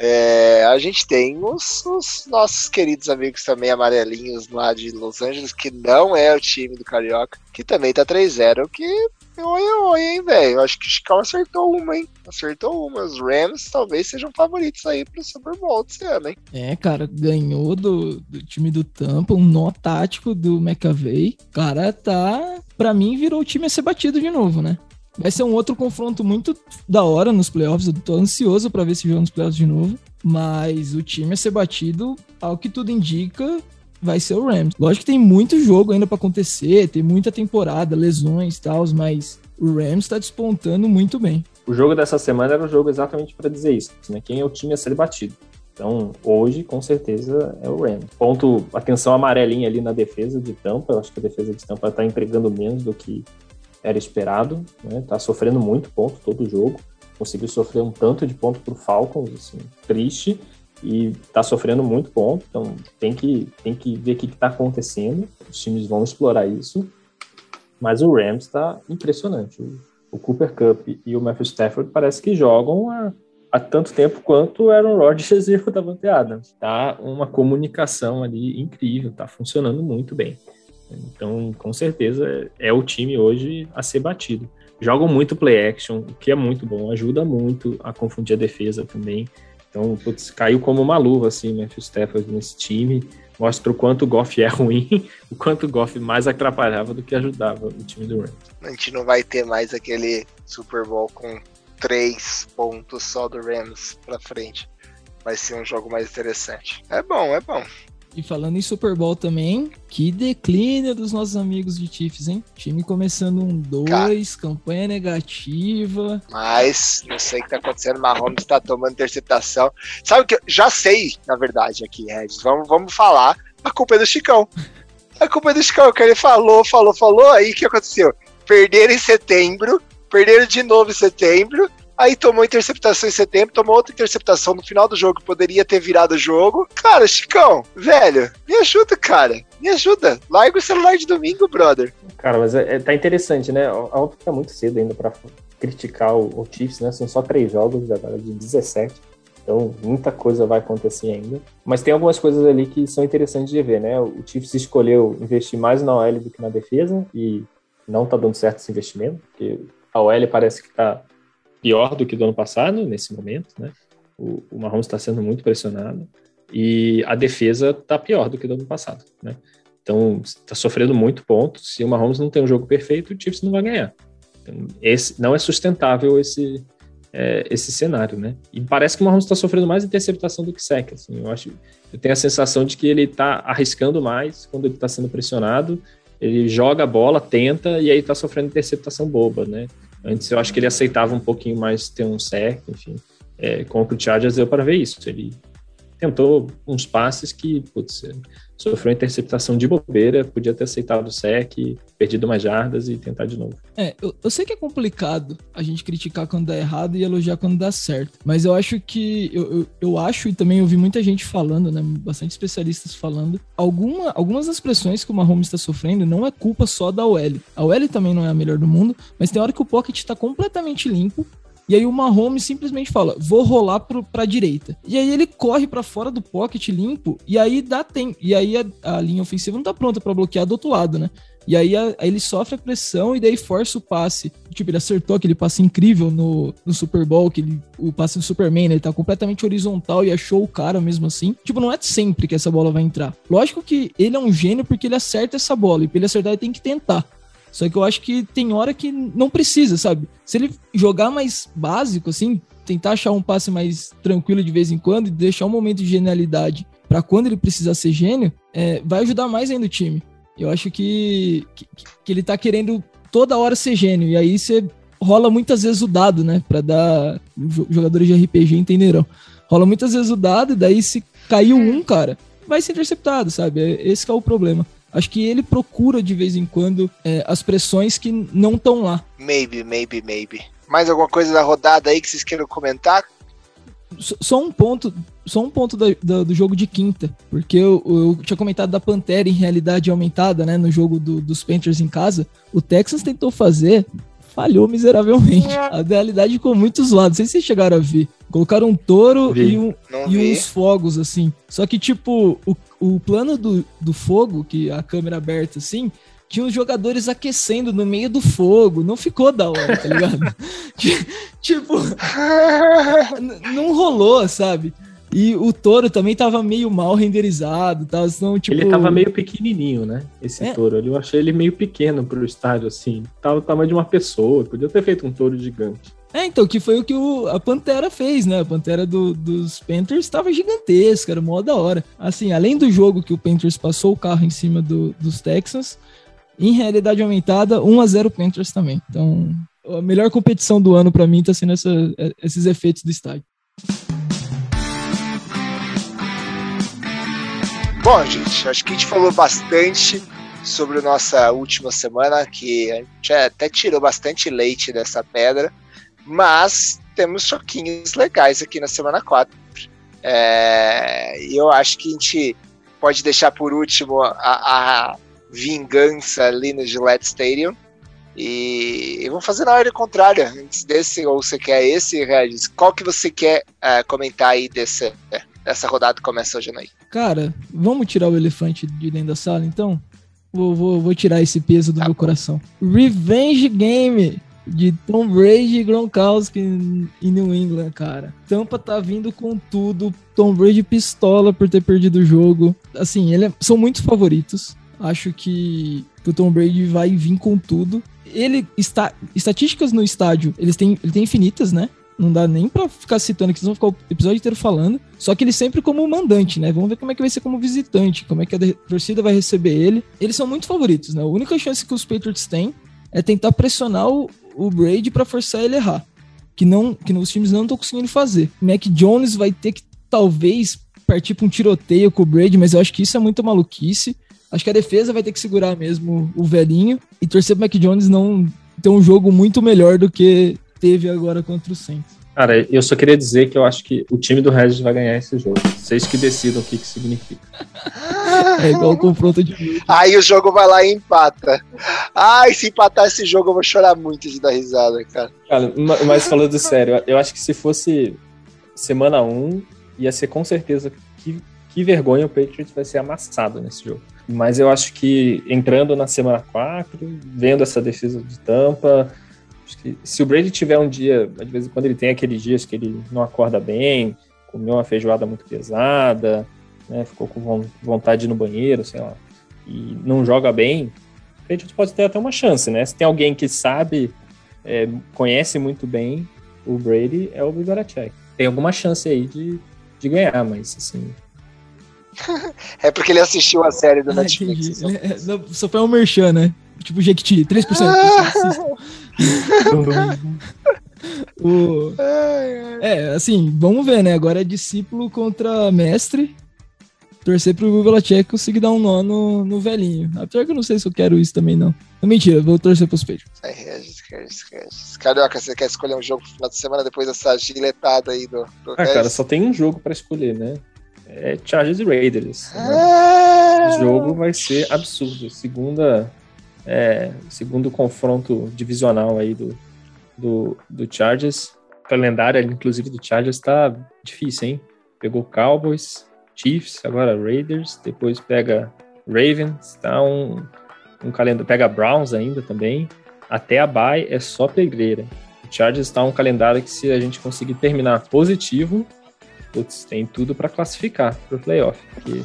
É, a gente tem os, os, nossos queridos amigos também amarelinhos lá de Los Angeles, que não é o time do Carioca, que também tá 3-0, que Oi, oi, hein, velho. Acho que o Chicago acertou uma, hein? Acertou uma. Os Rams talvez sejam favoritos aí pro Super Bowl desse ano, hein? É, cara, ganhou do, do time do Tampa, um nó tático do McAvey. Cara, tá. Pra mim, virou o time a ser batido de novo, né? Vai ser um outro confronto muito da hora nos playoffs. Eu tô ansioso para ver se joga nos playoffs de novo. Mas o time a ser batido, ao que tudo indica, vai ser o Rams. Lógico que tem muito jogo ainda para acontecer, tem muita temporada, lesões e tal, mas o Rams está despontando muito bem. O jogo dessa semana era o jogo exatamente para dizer isso, né? Quem é o time a ser batido. Então, hoje, com certeza, é o Rams. Ponto, atenção amarelinha ali na defesa de Tampa. Eu acho que a defesa de Tampa está entregando menos do que era esperado, né? Tá sofrendo muito ponto todo jogo. Conseguiu sofrer um tanto de ponto pro Falcons, assim, triste e está sofrendo muito ponto, então tem que, tem que ver o que está acontecendo. Os times vão explorar isso, mas o Rams está impressionante. O, Cooper Cup e o Matthew Stafford parece que jogam há, tanto tempo quanto o Aaron Rodgers e o Davante Adams. Tá uma comunicação ali incrível, tá funcionando muito bem. Então, com certeza, é o time hoje a ser batido. Jogam muito play action, o que é muito bom, ajuda muito a confundir a defesa também. Então, putz, caiu como uma luva, assim, Matthew Stafford nesse time. Mostra o quanto o Goff é ruim, o quanto o Goff mais atrapalhava do que ajudava o time do Rams. A gente não vai ter mais aquele Super Bowl com três pontos só do Rams pra frente. Vai ser um jogo mais interessante. É bom, é bom. E falando em Super Bowl também, que declínio dos nossos amigos de Chiefs, hein? Time começando um 2, campanha negativa. Mas, não sei o que tá acontecendo, Mahomes tá tomando interceptação. Sabe o que? Eu já sei, na verdade, aqui, Regis. Vamos, vamos falar. A culpa é do Chicão. A culpa é do Chicão, que ele falou, falou, falou. Aí o que aconteceu? Perderam em setembro, perderam de novo em setembro. Aí tomou interceptação em setembro, tomou outra interceptação no final do jogo, poderia ter virado o jogo. Cara, Chicão, velho, me ajuda, cara. Me ajuda. Larga o celular de domingo, brother. Cara, mas é, é tá interessante, né? Óbvio que tá muito cedo ainda pra criticar o, o Chiefs, né? São só três jogos agora de 17. Então, muita coisa vai acontecer ainda. Mas tem algumas coisas ali que são interessantes de ver, né? O Chiefs escolheu investir mais na OL do que na defesa e não tá dando certo esse investimento, porque a OL parece que tá pior do que do ano passado, nesse momento, né? O, o Mahomes está sendo muito pressionado e a defesa está pior do que do ano passado, né? Então, está sofrendo muito ponto. Se o Mahomes não tem um jogo perfeito, o Chiefs não vai ganhar. Então, esse, não é sustentável esse, é, esse cenário, né? E parece que o Mahomes está sofrendo mais interceptação do que sec. Assim, eu acho, eu tenho a sensação de que ele está arriscando mais quando ele está sendo pressionado. Ele joga a bola, tenta e aí está sofrendo interceptação boba, né? Antes eu acho que ele aceitava um pouquinho mais ter um sec, enfim. É, contra o Chargers deu para ver isso. Ele tentou uns passes que, putz, sofreu interceptação de bobeira, podia ter aceitado o sec, perdido mais jardas e tentar de novo. É, eu, eu, sei que é complicado a gente criticar quando dá errado e elogiar quando dá certo, mas eu acho que, eu, eu, eu acho e também ouvi muita gente falando, né, bastante especialistas falando, alguma, algumas das pressões que o Mahomes está sofrendo não é culpa só da OL. A OL também não é a melhor do mundo, mas tem hora que o pocket está completamente limpo e aí o Mahomes simplesmente fala: vou rolar pro, pra direita. E aí ele corre para fora do pocket limpo, e aí dá tempo. E aí a, a linha ofensiva não tá pronta para bloquear do outro lado, né? E aí, a, aí, ele sofre a pressão e daí força o passe. Tipo, ele acertou aquele passe incrível no, no Super Bowl, que ele, o passe do Superman, né? ele tá completamente horizontal e achou o cara mesmo assim. Tipo, não é sempre que essa bola vai entrar. Lógico que ele é um gênio porque ele acerta essa bola, e pra ele acertar ele tem que tentar. Só que eu acho que tem hora que não precisa, sabe? Se ele jogar mais básico, assim, tentar achar um passe mais tranquilo de vez em quando e deixar um momento de genialidade para quando ele precisar ser gênio, é, vai ajudar mais ainda o time. Eu acho que, que, que, ele tá querendo toda hora ser gênio. E aí você rola muitas vezes o dado, né? Pra dar. Jogadores de RPG entenderão. Rola muitas vezes o dado, e daí se caiu um, cara, vai ser interceptado, sabe? É, esse é o problema. Acho que ele procura de vez em quando é, as pressões que não estão lá. Maybe, maybe, maybe. Mais alguma coisa da rodada aí que vocês queiram comentar? Só um ponto, só um ponto do, do, do jogo de quinta, porque eu, eu, tinha comentado da Pantera em realidade aumentada, né, no jogo do, dos Panthers em casa. O Texas tentou fazer, falhou miseravelmente. A realidade ficou muito zoada. Não sei se vocês chegaram a ver. Colocaram um touro vi. e, um, e uns fogos, assim. Só que, tipo, o, o plano do, do fogo, que a câmera aberta, assim, tinha os jogadores aquecendo no meio do fogo. Não ficou da hora, tá ligado? tipo, não rolou, sabe? E o touro também tava meio mal renderizado, tá? Então, tipo... Ele tava meio pequenininho, né? Esse é. touro. Eu achei ele meio pequeno pro estádio, assim. Tava o tamanho de uma pessoa. Podia ter feito um touro gigante. É, então, que foi o que o, a Pantera fez, né? A Pantera do, dos Panthers estava gigantesca, era mó da hora. Assim, além do jogo que o Panthers passou o carro em cima do, dos Texans, em realidade aumentada, 1 a 0 Panthers também. Então, a melhor competição do ano para mim tá sendo essa, esses efeitos do estádio. Bom, gente, acho que a gente falou bastante sobre a nossa última semana, que a gente até tirou bastante leite dessa pedra, mas temos choquinhos legais aqui na semana 4. É, eu acho que a gente pode deixar por último a, a vingança ali no Gillette Stadium. E, e vamos fazer na ordem contrária. Antes desse, ou você quer esse, Regis? Qual que você quer uh, comentar aí desse, dessa rodada que começa hoje aí? Cara, vamos tirar o elefante de dentro da sala, então? Vou, vou, vou tirar esse peso do tá meu bom. coração. Revenge Game de Tom Brady e Gronkowski em New England, cara. Tampa tá vindo com tudo. Tom Brady pistola por ter perdido o jogo. Assim, ele é, são muitos favoritos. Acho que, o Tom Brady vai vir com tudo. Ele está. Estatísticas no estádio, eles têm, ele tem infinitas, né? Não dá nem pra ficar citando, que eles vão ficar o episódio inteiro falando. Só que ele sempre como mandante, né? Vamos ver como é que vai ser como visitante, como é que a torcida vai receber ele. Eles são muito favoritos, né? A única chance que os Patriots têm é tentar pressionar o, o Brady para forçar ele a errar. Que, não, que os times não estão conseguindo fazer. Mac Jones vai ter que, talvez, partir pra um tiroteio com o Brady, mas eu acho que isso é muito maluquice. Acho que a defesa vai ter que segurar mesmo o velhinho e torcer pro Mac Jones não ter um jogo muito melhor do que teve agora contra o Saints. Cara, eu só queria dizer que eu acho que o time do Regis vai ganhar esse jogo. Vocês que decidam o que, que significa. É igual o confronto de. Aí o jogo vai lá e empata. Ai, se empatar esse jogo, eu vou chorar muito de dar risada, cara. Cara, mas falando sério, eu acho que se fosse semana 1, ia ser com certeza que, que vergonha o Patriots vai ser amassado nesse jogo. Mas eu acho que entrando na semana 4, vendo essa defesa de tampa, se o Brady tiver um dia, de vez em quando ele tem aqueles dias que ele não acorda bem, comeu uma feijoada muito pesada, né, ficou com vontade de ir no banheiro, sei lá, e não joga bem, o Patriots pode ter até uma chance, né? Se tem alguém que sabe, é, conhece muito bem o Brady, é o Belichick. Tem alguma chance aí de, de ganhar, mas assim, é porque ele assistiu a série do ah, Netflix. Só. É, só foi um merchan, né? Tipo Jequiti, 3%. o... É, assim, vamos ver, né? Agora é discípulo contra mestre. Torcer pro Belichick conseguir dar um nó no, no velhinho. Apesar que eu não sei se eu quero isso também, não. não mentira, vou torcer pros Patriots. É, Regis, Regis, Regis. Carioca, você quer escolher um jogo no final de semana depois dessa giletada aí do, do Ah, cara, só tem um jogo pra escolher, né? é Chargers e Raiders. Né? Ah! O jogo vai ser absurdo. Segunda, é, segundo confronto divisional aí do, do, do Chargers. O calendário, inclusive, do Chargers tá difícil, hein? Pegou Cowboys, Chiefs, agora Raiders, depois pega Ravens, tá um, um calendário, pega Browns ainda também. Até a bye é só pedreira. O Chargers está um calendário que se a gente conseguir terminar positivo, putz, tem tudo para classificar para o playoff. Porque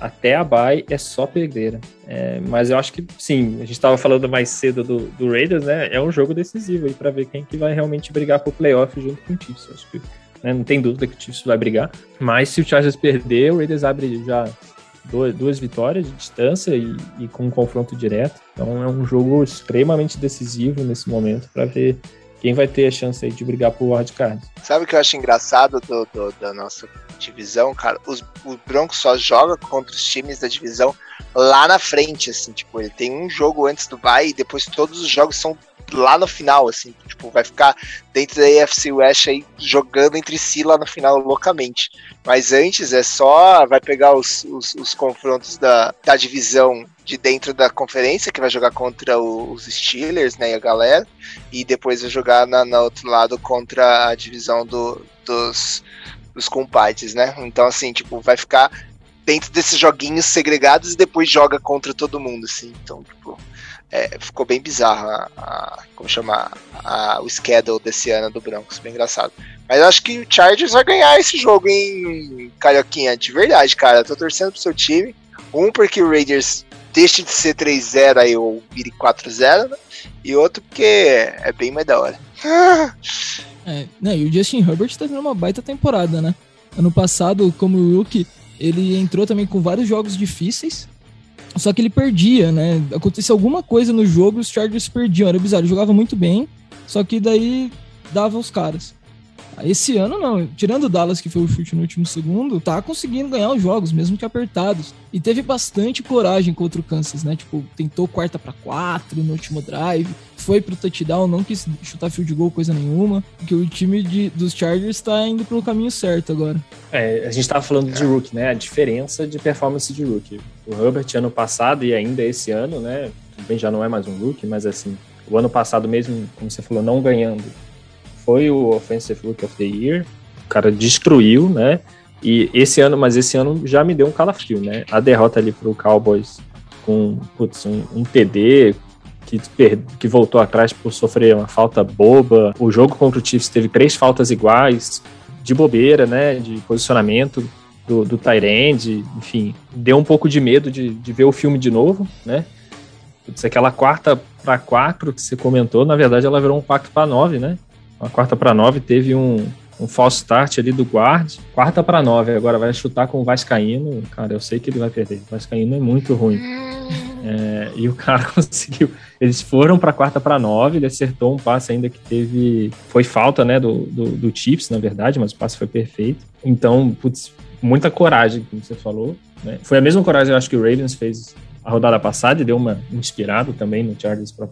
até a bye é só pedreira. É, mas eu acho que sim, a gente estava falando mais cedo do, do, Raiders, né? É um jogo decisivo aí para ver quem que vai realmente brigar pro playoff junto com o Chiefs. Acho que né, não tem dúvida que o Chiefs vai brigar. Mas se o Chargers perder, o Raiders abre já duas, duas vitórias de distância e, e, com um confronto direto. Então é um jogo extremamente decisivo nesse momento para ver quem vai ter a chance aí de brigar por wildcard. Sabe o que eu acho engraçado do, do, da nossa divisão, cara? Os, o Broncos só joga contra os times da divisão lá na frente, assim, tipo, ele tem um jogo antes do bye e depois todos os jogos são lá no final, assim, tipo, vai ficar dentro da AFC West aí jogando entre si lá no final loucamente. Mas antes é só, vai pegar os, os, os confrontos da, da divisão de dentro da conferência, que vai jogar contra os Steelers, né, e a galera, e depois vai jogar na, no outro lado contra a divisão do, dos, dos compadres, né? Então, assim, tipo, vai ficar dentro desses joguinhos segregados e depois joga contra todo mundo, assim. Então, tipo, é, ficou bem bizarro a, a como chamar a, o schedule desse ano do Broncos, bem engraçado. Mas eu acho que o Chargers vai ganhar esse jogo em Carioquinha, de verdade, cara. Eu tô torcendo pro seu time. Um, porque o Raiders deixe de ser 3-0 aí ou vire 4-0, né? E outro porque é bem mais da hora. é, né, e o Justin Herbert tá tendo uma baita temporada, né? Ano passado, como rookie, ele entrou também com vários jogos difíceis, só que ele perdia, né? Acontecia alguma coisa no jogo e os Chargers perdiam. Era bizarro. Ele jogava muito bem, só que daí dava os caras. Esse ano não, tirando o Dallas que foi o chute no último segundo, tá conseguindo ganhar os jogos, mesmo que apertados. E teve bastante coragem contra o Kansas, né? Tipo, tentou quarta para quatro no último drive, foi pro touchdown, não quis chutar field goal coisa nenhuma, porque o time de, dos Chargers tá indo pelo caminho certo agora. É, a gente tava falando de rookie, né? A diferença de performance de rookie. O Herbert ano passado e ainda esse ano, né? Também já não é mais um rookie, mas assim, o ano passado mesmo, como você falou, não ganhando foi o Offensive Rookie of the Year. O cara destruiu, né? E esse ano, mas esse ano já me deu um calafrio, né? A derrota ali pro Cowboys com putz, um, um TD que, que voltou atrás por sofrer uma falta boba. O jogo contra o Chiefs teve três faltas iguais, de bobeira, né? De posicionamento do, do Tyrande, enfim. Deu um pouco de medo de, de ver o filme de novo, né? Putz, aquela quarta para quatro que você comentou, na verdade ela virou um quarto para nove, né? uma quarta para nove, teve um, um false start ali do guard. Quarta para nove, agora vai chutar com o Vascaíno. Cara, eu sei que ele vai perder. O Vascaíno é muito ruim. É, e o cara conseguiu. Eles foram para quarta para nove, ele acertou um passe ainda que teve. Foi falta, né, do, do, do Chips, na verdade, mas o passe foi perfeito. Então, putz, muita coragem, como você falou. Né? Foi a mesma coragem, eu acho, que o Ravens fez a rodada passada e deu uma inspirada também no Chargers para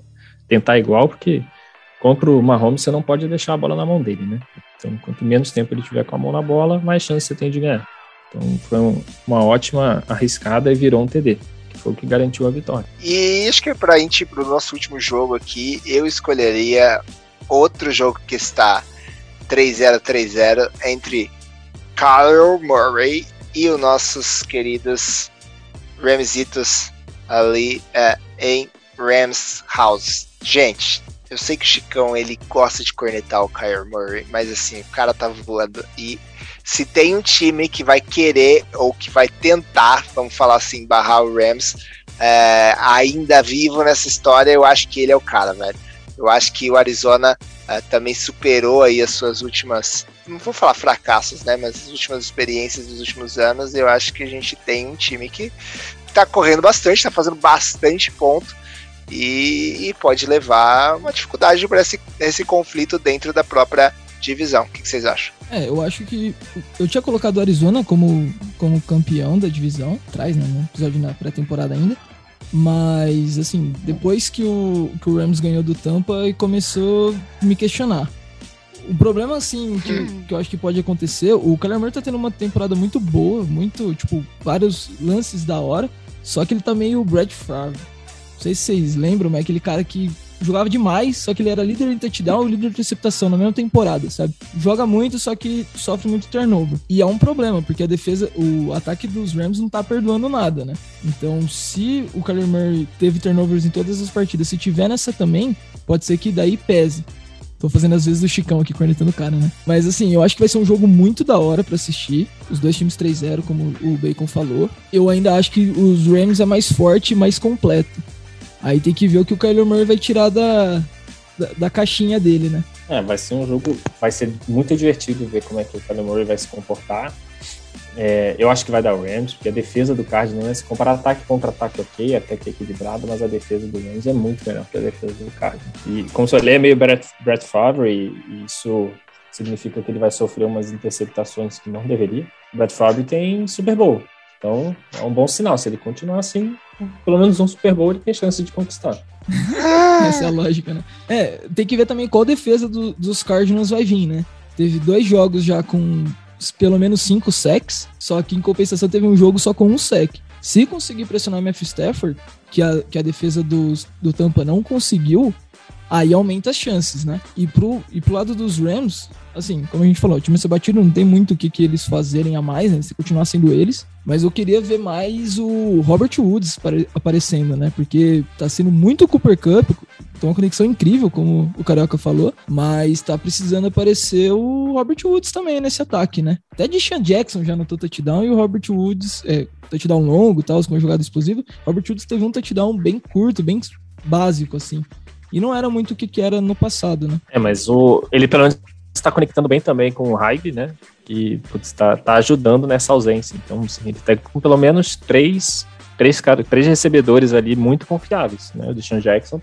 tentar igual, porque contra o Mahomes, você não pode deixar a bola na mão dele, né? Então, quanto menos tempo ele tiver com a mão na bola, mais chance você tem de ganhar. Então, foi um, uma ótima arriscada e virou um TD, que foi o que garantiu a vitória. E acho que para a gente, para o nosso último jogo aqui, eu escolheria outro jogo que está 3-0, 3-0 entre Kyle Murray e os nossos queridos Ramsitos ali é, em Rams House. Gente, eu sei que o Chicão ele gosta de cornetar o Kyler Murray, mas assim, o cara tá voando. E se tem um time que vai querer ou que vai tentar, vamos falar assim, barrar o Rams, é, ainda vivo nessa história, eu acho que ele é o cara, velho. Eu acho que o Arizona é, também superou aí as suas últimas, não vou falar fracassos, né, mas as últimas experiências dos últimos anos. Eu acho que a gente tem um time que tá correndo bastante, tá fazendo bastante ponto e, e pode levar uma dificuldade para esse, esse conflito dentro da própria divisão. O que, que, vocês acham? É, eu acho que eu tinha colocado o Arizona como, como campeão da divisão, atrás, né, no episódio na pré-temporada ainda. Mas, assim, depois que o, que o Rams ganhou do Tampa, e começou a me questionar. O problema, assim, que, hum. que eu acho que pode acontecer, o Kyler Murray tá tendo uma temporada muito boa, muito, tipo, vários lances da hora, só que ele tá meio Brad Favre. Não sei se vocês lembram, mas é aquele cara que jogava demais, só que ele era líder de touchdown e líder de interceptação na mesma temporada, sabe? Joga muito, só que sofre muito turnover. E é um problema, porque a defesa, o ataque dos Rams não tá perdoando nada, né? Então, se o Kyler Murray teve turnovers em todas as partidas, se tiver nessa também, pode ser que daí pese. Tô fazendo às vezes do Chicão aqui cornetando o cara, né? Mas assim, eu acho que vai ser um jogo muito da hora para assistir. Os dois times 3-0, como o Bacon falou. Eu ainda acho que os Rams é mais forte e mais completo. Aí tem que ver o que o Kyler Murray vai tirar da, da, da, caixinha dele, né? É, vai ser um jogo. Vai ser muito divertido ver como é que o Kyler Murray vai se comportar. É, eu acho que vai dar o Rams, porque a defesa do Cardinals, né, se comparar ataque contra ataque, ok, até que é equilibrado, mas a defesa do Rams é muito melhor que a defesa do Cardinals. E como se ele é meio Brett, Brett Favre, e isso significa que ele vai sofrer umas interceptações que não deveria. O Brett Favre tem Super Bowl, então é um bom sinal. Se ele continuar assim, pelo menos um Super Bowl ele tem chance de conquistar. Essa é a lógica, né? É, tem que ver também qual defesa do, dos Cardinals vai vir, né? Teve dois jogos já com pelo menos cinco sacks, só que em compensação teve um jogo só com um sack. Se conseguir pressionar o Matthew Stafford, que a, que a defesa do, do Tampa não conseguiu, aí aumenta as chances, né? E pro, e pro lado dos Rams, assim, como a gente falou, o time ser batido não tem muito o que, que eles fazerem a mais, né? Se continuar sendo eles. Mas eu queria ver mais o Robert Woods aparecendo, né? Porque tá sendo muito Cooper Cup, tem uma conexão incrível, como o Carioca falou, mas tá precisando aparecer o Robert Woods também nesse ataque, né? Até de Sean Jackson já notou touchdown e o Robert Woods, é, touchdown longo e tal, com uma jogada explosiva. Robert Woods teve um touchdown bem curto, bem básico, assim. E não era muito o que, era no passado, né? É, mas o, ele pelo menos está conectando bem também com o Hyde, né? Que está tá ajudando nessa ausência. Então, assim, ele está com pelo menos três, três, três recebedores ali muito confiáveis. Né? O Deshaun Jackson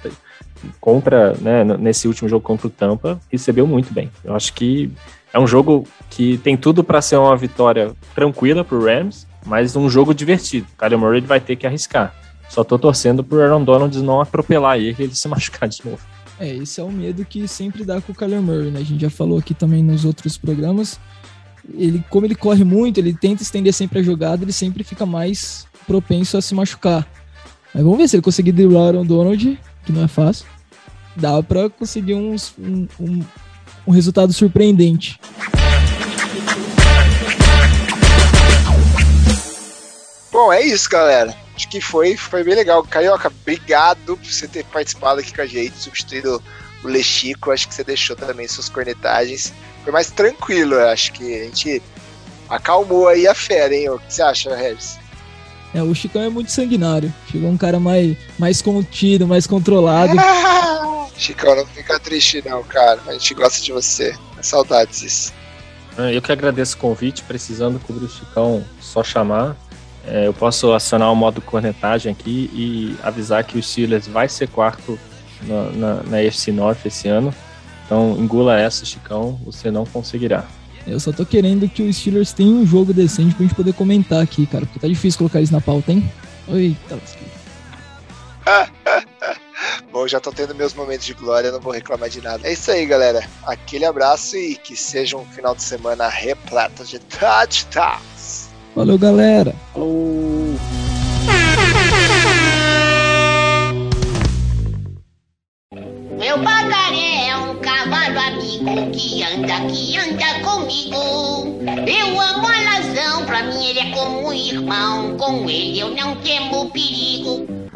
contra, né, nesse último jogo contra o Tampa, recebeu muito bem. Eu acho que é um jogo que tem tudo para ser uma vitória tranquila para o Rams, mas um jogo divertido. O Kyler Murray vai ter que arriscar. Só tô torcendo pro Aaron Donald não atropelar ele e ele se machucar de novo. É, esse é o medo que sempre dá com o Kyler Murray, né? A gente já falou aqui também nos outros programas. Ele, como ele corre muito, ele tenta estender sempre a jogada, ele sempre fica mais propenso a se machucar. Mas vamos ver se ele conseguir driblar o Aaron Donald, que não é fácil. Dá para conseguir uns, um, um, um resultado surpreendente. Bom, é isso, galera. Acho que foi, foi bem legal. Carioca, obrigado por você ter participado aqui com a gente, substituído o Lechico. Acho que você deixou também suas cornetagens. Foi mais tranquilo, acho que a gente acalmou aí a fera, hein? O que você acha, Regis? É, o Chicão é muito sanguinário. Chegou um cara mais, mais contido, mais controlado. Chicão, não fica triste não, cara. A gente gosta de você. É saudades isso. Eu que agradeço o convite, precisando cobrir o Chicão, só chamar. É, eu posso acionar o modo cornetagem aqui e avisar que o Steelers vai ser quarto na, na, na AFC North esse ano. Então engula essa, Chicão, você não conseguirá. Eu só tô querendo que o Steelers tenha um jogo decente pra gente poder comentar aqui, cara, porque tá difícil colocar isso na pauta, hein? Eita, Bom, já tô tendo meus momentos de glória, não vou reclamar de nada. É isso aí, galera. Aquele abraço e que seja um final de semana repleto de touchdowns. Valeu, galera. Falou. Meu pagaré é um cavalo amigo que anda, que anda comigo. Eu amo a razão, pra mim ele é como um irmão. Com ele eu não temo perigo.